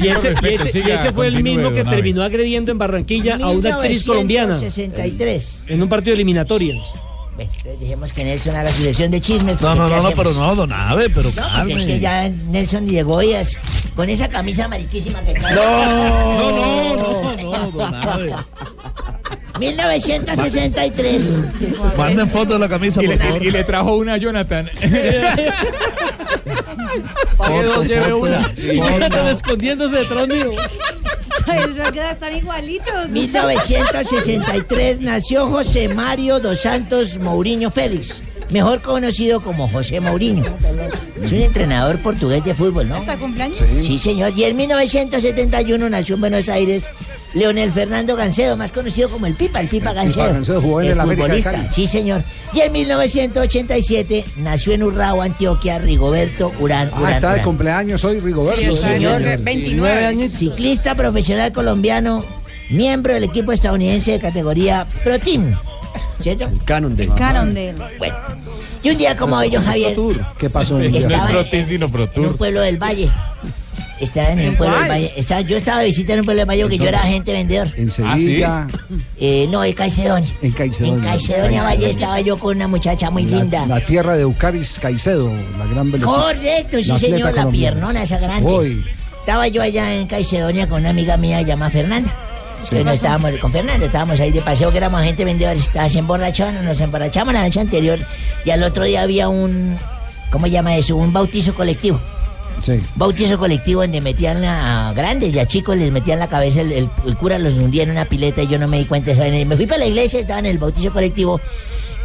Y ese, y ese- y siga, ese fue el mismo que terminó agrediendo en Barranquilla a una actriz colombiana 1963. en un partido eliminatorio. Entonces dejemos que Nelson haga su lección de chismes. No, no, ¿qué no, no, pero no, don Ave, pero No, es que ya Nelson llegó y es con esa camisa mariquísima que trae. No, no, no, no, don Ave. 1963. Manden foto de la camisa, Y por le, favor. y le trajo una a Jonathan. Para que nos lleve foto, una. Y. Jonathan escondiéndose detrás mío. Ay, van a estar igualitos. 1963 nació José Mario dos Santos Mourinho Félix, mejor conocido como José Mourinho. Es un entrenador portugués de fútbol, ¿no? ¿Hasta cumpleaños? Sí, señor. Y en 1971 nació en Buenos Aires Leonel Fernando Gancedo, más conocido como el Pipa, el Pipa Gancedo. Gancedo jugó en el de futbolista. Sí, señor. Y en 1987 nació en Urrao, Antioquia, Rigoberto Urán. Ah, Urán, está de Urán. cumpleaños hoy, Rigoberto. Sí, señor. 29 años. Ciclista profesional colombiano, miembro del equipo estadounidense de categoría Pro Team. ¿Cierto? Cannondale. Cannondale. Bueno. Y un día como hoy, yo, Javier, ¿Qué pasó? en el No es Estaba Pro en- Team, sino Pro en un pueblo del Valle. Estaba en un pueblo del Valle. Estaba, yo estaba de visita en un pueblo del Valle porque yo era agente vendedor. En Sevilla, Eh, no, en Caicedonia. en Caicedonia. En Caicedonia Valle estaba yo con una muchacha muy linda. La, la tierra de Eucaris Caicedo, la gran velocista. Correcto, sí La señor, la colombiana. piernona esa grande. Hoy. Estaba yo allá en Caicedonia con una amiga mía llamada Fernanda. Entonces estábamos con Fernanda, estábamos ahí de paseo que éramos gente vendedores, estábamos emborrachados, nos emborrachamos la noche anterior y al otro día había un, ¿cómo se llama eso? Un bautizo colectivo. Sí. Bautizo colectivo donde metían a grandes y a chicos les metían la cabeza, el, el- el cura los hundía en una pileta y yo no me di cuenta de. Y Me fui para la iglesia, estaba en el bautizo colectivo.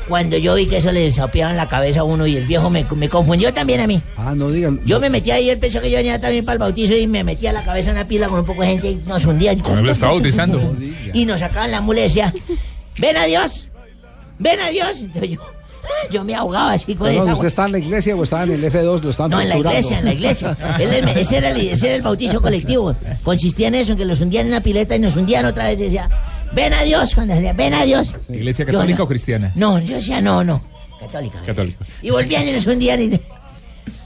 Cuando yo vi que eso le sapeaban la cabeza a uno y el viejo me, me confundió también a mí. Ah, no digan. Yo me metí ahí, él pensó que yo venía también para el bautizo y me metía la cabeza en una pila con un poco de gente y nos hundía. Lo está bautizando. Y nos sacaban la mula y decía, ven a Dios, ven a Dios. Entonces yo, yo me ahogaba así con esa ¿Usted está en la iglesia o está en el F2? Lo están no, en la iglesia, en la iglesia. Él ese, era el, ese era el bautizo colectivo. Consistía en eso, en que los hundían en una pileta y nos hundían otra vez. Y decía, ven a Dios. Cuando decía, ven a Dios. ¿Iglesia católica no. o cristiana? No, yo decía, no, no. Católica. Católica. Y volvían y nos hundían y...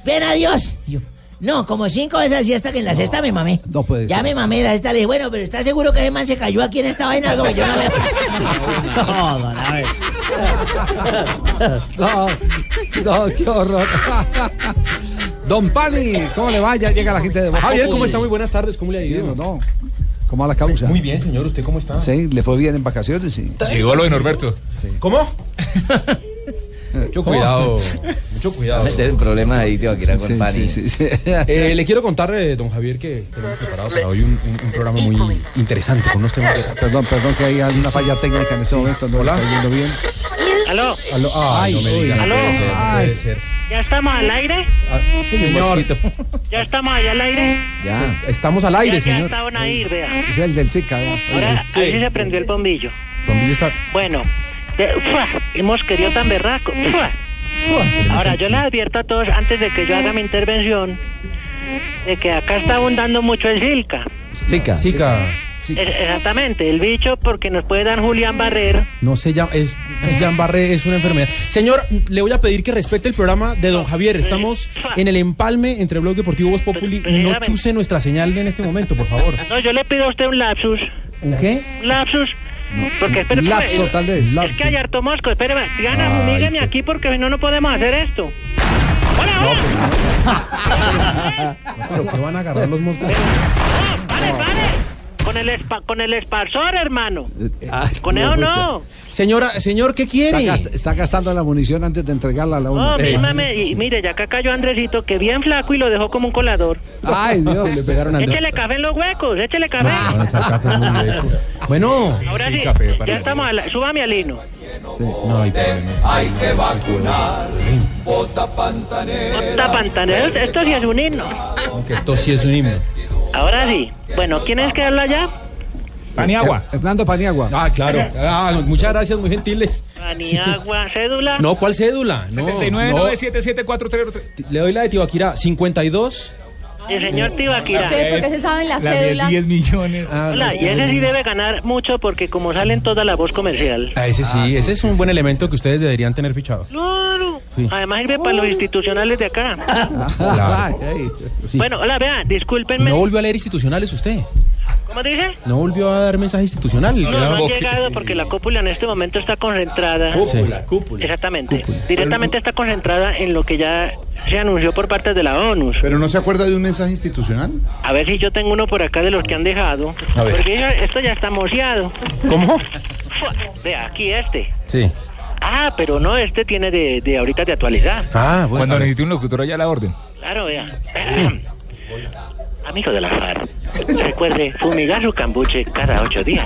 ¡Ven a Dios! Y yo, no, como cinco veces así hasta que en la sexta me mamé. No puede Ya ser. me mamé, la sexta le dije, bueno, pero ¿estás seguro que ese man se cayó aquí en esta vaina? Algo que yo no le... No, don Abe. No, no, qué horror. Don Pali, ¿cómo le va? Ya llega la gente de Javier, ¿cómo está? Muy buenas tardes, ¿cómo le ha ido? ¿o no? ¿Cómo va la causa? Muy bien, señor, ¿usted cómo está? Sí, le fue bien en vacaciones, sí. Llegó lo de Norberto. ¿Cómo? Mucho cuidado, mucho cuidado. Meter en problemas ahí, tío, que era con Sí, sí, sí, sí. Eh, le quiero contar, eh, don Javier, que tenemos preparado para hoy un, un- un programa muy interesante con unos temas de... Perdón, perdón que hay alguna falla técnica en este momento, no lo está yendo bien. ¿Aló? Aló, ay, no me ¿Aló? puede ser, no puede ser. ¿Ya estamos al aire? Ah, señor, ¿Ya estamos allá al aire? ya. estamos al aire, ya, Ya señor. estaban a ir, vea. Es el del Zika. Ahora, ahí sí se prendió el bombillo. Bombillo está... Bueno, de- ¡fua! hemos querido tan berraco. ¡fua! Ahora, yo les advierto a todos, antes de que yo haga mi intervención, de que acá está abundando mucho el silca. Zika. Zika. Exactamente, el bicho porque nos puede dar Julián Barrer. No se llama, es, es Jean Barré, es una enfermedad. Señor, le voy a pedir que respete el programa de don Javier. Estamos en el empalme entre Blog Deportivo Voz Populi. No chuse nuestra señal en este momento, por favor. No, yo le pido a usted un lapsus. ¿Un qué? Un lapsus. Porque espere, Lapso, tal vez. Es que hay harto mosco, Diana, Ay, humígueme aquí porque si no, no podemos hacer esto. ¡Hola, hola! Pero que van a agarrar los moscos. ¡Pare, pare! Con el, espa- con el esparsor, hermano. Ah, Con eso no. Señora, señor, ¿qué Está, quiere? gast- está gastando la munición antes de entregarla a la No, una. mímame. Y mire, ya acá cayó Andresito, que bien flaco y lo dejó como un colador. Ay, Dios. Le pegaron a. Échele café en los huecos, échele café. A hueco. Bueno, Ahora sí, café ya estamos, al, súbame al hino. no hay problema. Hay que vacunar. Bota pantanera. Bota pantanero, esto sí es un himno. Aunque esto sí es un himno. Ahora sí. Bueno, ¿quién es que habla ya? Paniagua. Hernando Paniagua. Ah, claro. Ah, muchas gracias, muy gentiles. Paniagua, cédula. No, ¿cuál cédula? No, 79 no. 977 Le doy la de Tibaquirá, 52. El señor Tibaquira. ¿Ustedes por qué se saben las cédulas? millones. Ah, Hola, y ese sí debe ganar mucho porque como sale en toda la voz comercial. Ah, ese sí, ese es un buen elemento que ustedes deberían tener fichado. Claro. Sí. Además sirve para los institucionales de acá. Claro. Sí. Bueno, hola, vea, discúlpenme. No volvió a leer institucionales usted. ¿Cómo dice? No volvió a dar mensaje institucional. No, no han llegado porque la cúpula en este momento está concentrada. Cúpula, cúpula. Exactamente. Directamente está concentrada en lo que ya se anunció por parte de la ONU. ¿Pero no se acuerda de un mensaje institucional? A ver si yo tengo uno por acá de los que han dejado. A ver. Porque esto ya está moceado. ¿Cómo? Vea, aquí este. Sí. Ah, pero no, este tiene de, de ahorita de actualidad. Ah, bueno. Cuando necesite un locutor allá la orden. Claro, vea. Amigo de la FARC, recuerde fumigar su cambuche cada ocho días.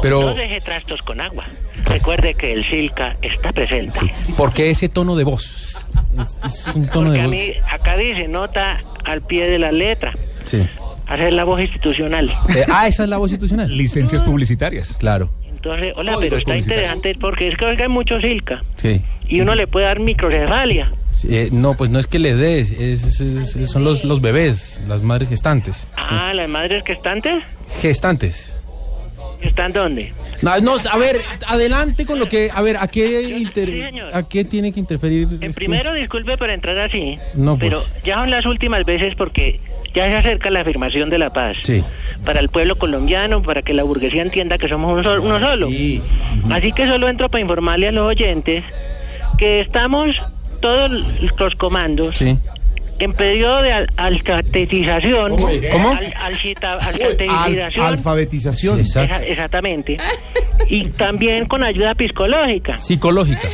Pero, No deje trastos con agua. Recuerde que el Silca está presente. ¿por qué ese tono de voz? Es, es un tono Porque de a voz. acá dice, nota al pie de la letra. Sí. Hacer la voz institucional. Eh, ah, esa es la voz institucional. Licencias publicitarias. Claro. Entonces, hola, Códigos pero está interesante porque es que oiga, hay mucho Silca. Sí. Y uno le puede dar microcefalia. Sí, eh, no, pues no es que le dé, es- es- es- son los, los bebés, las madres gestantes. Ah, las madres están, Gestantes. ¿están dónde? No, no, a ver, adelante con lo que, a ver, ¿a qué, inter- ¿a qué tiene que interferir? En esto? primero, disculpe por entrar así. No, pues. Pero ya son las últimas veces porque ya se acerca la afirmación de la paz. Sí. Para el pueblo colombiano, para que la burguesía entienda que somos un sol- uno solo. Así que solo entro para informarle a los oyentes que estamos todos los comandos Sí. en periodo de al- alfabetización. ¿Cómo? Alfabetización. Al- alfabetización. Esa- exactamente. Y también con ayuda psicológica. Psicológica.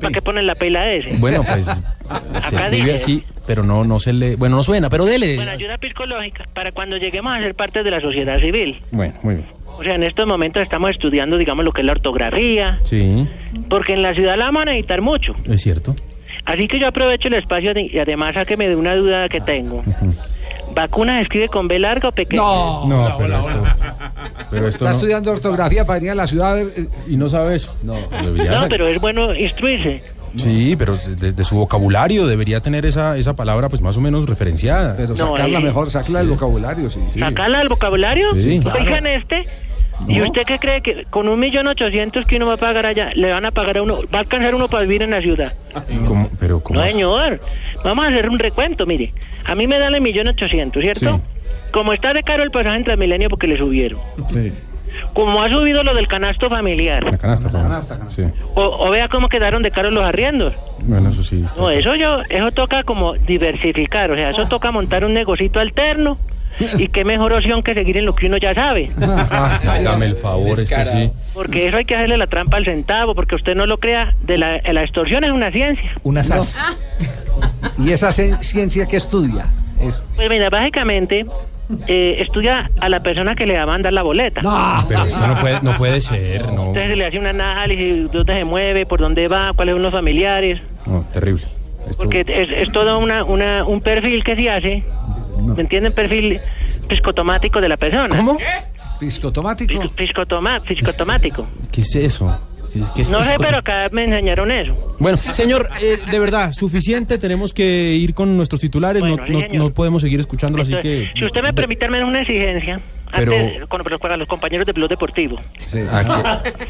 ¿Para qué ponen la pela ese? Bueno, pues se Acá escribe dice. así, pero no, no se le, bueno, no suena, pero dele. Bueno, ayuda psicológica para cuando lleguemos a ser parte de la sociedad civil. Bueno, muy bien. O sea, en estos momentos estamos estudiando, digamos, lo que es la ortografía, Sí, porque en la ciudad la vamos a necesitar mucho. es cierto. Así que yo aprovecho el espacio de- y además a que me dé una duda que tengo. ¿Vacuna se escribe con B larga o pequeña? No, No, pero esto, pero esto Está no. estudiando ortografía para venir a la ciudad a ver. eh, Y no sabe eso. No, debería No, pero es bueno instruirse. Sí, pero de, de su vocabulario debería tener esa, esa palabra pues más o menos referenciada. Pero No, sacarla mejor, sacarla del vocabulario, sí. ¿Sacarla del vocabulario? Sí. Oigan este. ¿Y usted qué cree que con un millón ochocientos que uno va a pagar allá, le van a pagar a uno, va a alcanzar uno para vivir en la ciudad? ¿Cómo? Pero ¿cómo No, señor. Vamos a hacer un recuento, mire. A mí me dan el millón ochocientos, ¿cierto? Sí. Como está de caro el pasaje en Transmilenio porque le subieron. Sí. Como ha subido lo del canasto familiar. La canasta. Sí. O, o vea cómo quedaron de caros los arriendos. Bueno, eso sí. No, eso yo, eso toca como diversificar, o sea, eso toca montar un negocito alterno. Y qué mejor opción que seguir en lo que uno ya sabe. Ay, dame el favor, esto sí. Porque eso hay que hacerle la trampa al centavo, porque usted no lo crea, de la, la extorsión es una ciencia. Una SAS. ¿Y esa cien- ciencia que estudia? Eso. Pues mira, básicamente eh, estudia a la persona que le va a mandar la boleta. Pero esto no puede, no puede ser, no. Entonces se le hace un análisis, dónde se mueve, por dónde va, cuáles son los familiares. No, terrible. Porque es, es todo una, una, un perfil que se hace, ¿me entienden? Perfil psicotomático de la persona. ¿Cómo? ¿Psicotomático? Psicotoma, psicotomático. ¿Qué es eso? ¿Qué es- es No sé, pisco- pero acá me enseñaron eso. Bueno, señor, eh, de verdad, suficiente. Tenemos que ir con nuestros titulares. Bueno, no, sí, no, podemos seguir escuchándolo, así que. Si usted me permite al menos una exigencia, Pero- antes, con, pero para los compañeros de Blog Deportivo. Aquí,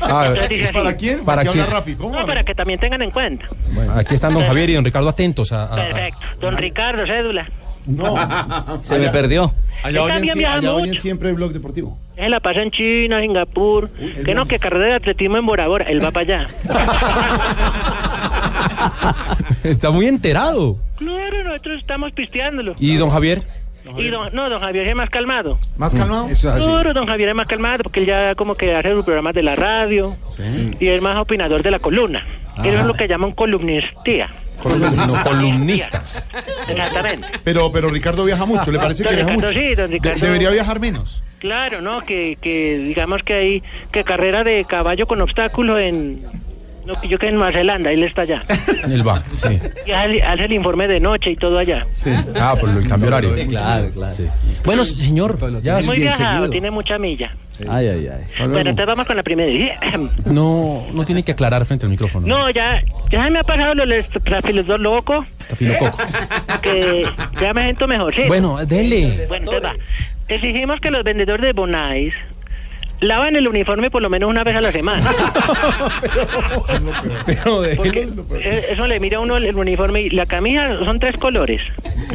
Ah, así. ¿Para quién? ¿Para quién? No, para que también tengan en cuenta. bueno, aquí están don Javier y don Ricardo atentos a. a- a- Perfecto. Don Ricardo, cédula. Se me perdió. Allá oyen, también allá siempre el blog deportivo. Él la pasa en China, Singapur. Que no, que carrera de atletismo en Bora Bora. Él va para allá. Está muy enterado. Claro, nosotros estamos pisteándolo. ¿Y don Javier? Y don, no, don Javier es más calmado. ¿Más calmado? Eso es así. Claro, don Javier es más calmado porque él ya como que hace sus programas de la radio y es más opinador de la columna. Ah. Eso es lo que llaman columnistía. No, columnista. Exactamente. Pero, pero Ricardo viaja mucho, ¿le parece que Don viaja Ricardo, mucho? sí, don De- Ricardo. debería viajar menos. Claro, ¿no? Que, que digamos que hay que carrera de caballo con obstáculo en, No, yo que en Nueva Zelanda, él está allá. Él va, sí. Y hace, hace el informe de noche y todo allá. Ah, por el cambio horario. Claro, claro. Bueno, señor, ya Es muy bien viajado, seguido. tiene mucha milla. Ay, ay, ay. Bueno, entonces vamos con la primera. No, no tiene que aclarar frente al micrófono. No, ya, ya se me ha pasado lo del dos loco, Está fino coco. que ya me siento mejor, ¿sí? Bueno, dele. Bueno, entonces va. Exigimos que los vendedores de Bonais lavan el uniforme por lo menos una vez a la semana. Pero Porque eh, eso le mira uno el, el uniforme y la camisa son tres colores.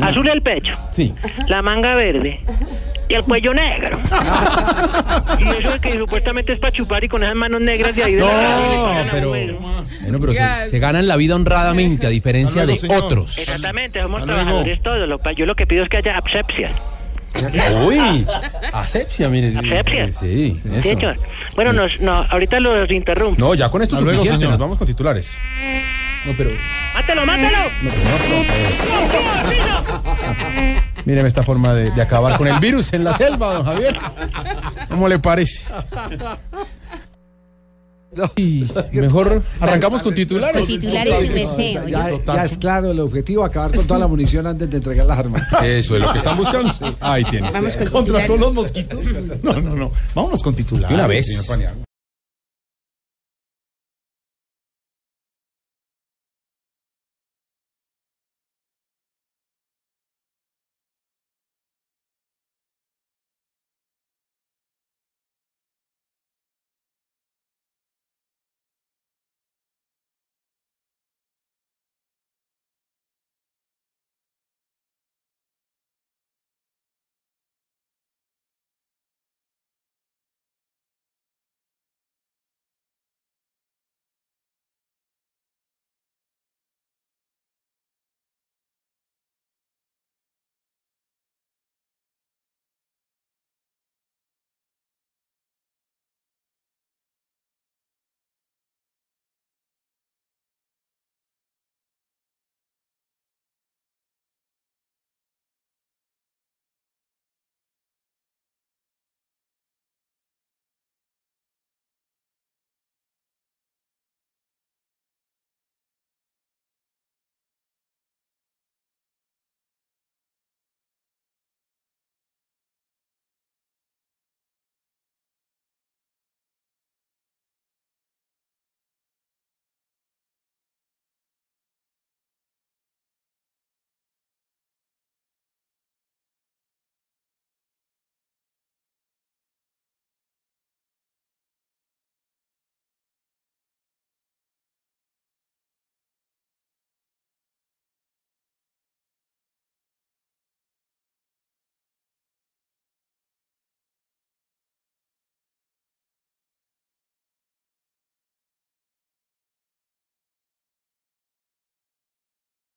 Azul el pecho, Sí. la manga verde y el cuello negro. y eso de que supuestamente es para chupar y con esas manos negras de ahí de No, pero, bueno, pero se, se ganan la vida honradamente, a diferencia de otros. Exactamente, somos luego. trabajadores todos. Lo, yo lo que pido es que haya asepsia. Uy, asepsia, mire. Asepsia. Sí, Sí, eso. señor. Bueno, nos, no, ahorita los interrumpo. No, ya con esto es Hasta luego, suficiente, señor. nos vamos con titulares. No, pero... ¡Mátelo, mátelo! Míreme esta forma de, de acabar con el virus en la selva, don Javier. ¿Cómo le parece? Y mejor arrancamos con titulares. Con titulares y meseo, Ya, ya es claro el objetivo, acabar con toda la munición antes de entregar las armas. Eso es lo que están buscando. Ahí tienes. Contra todos los mosquitos. No, no, no. Vámonos con titulares. Una vez.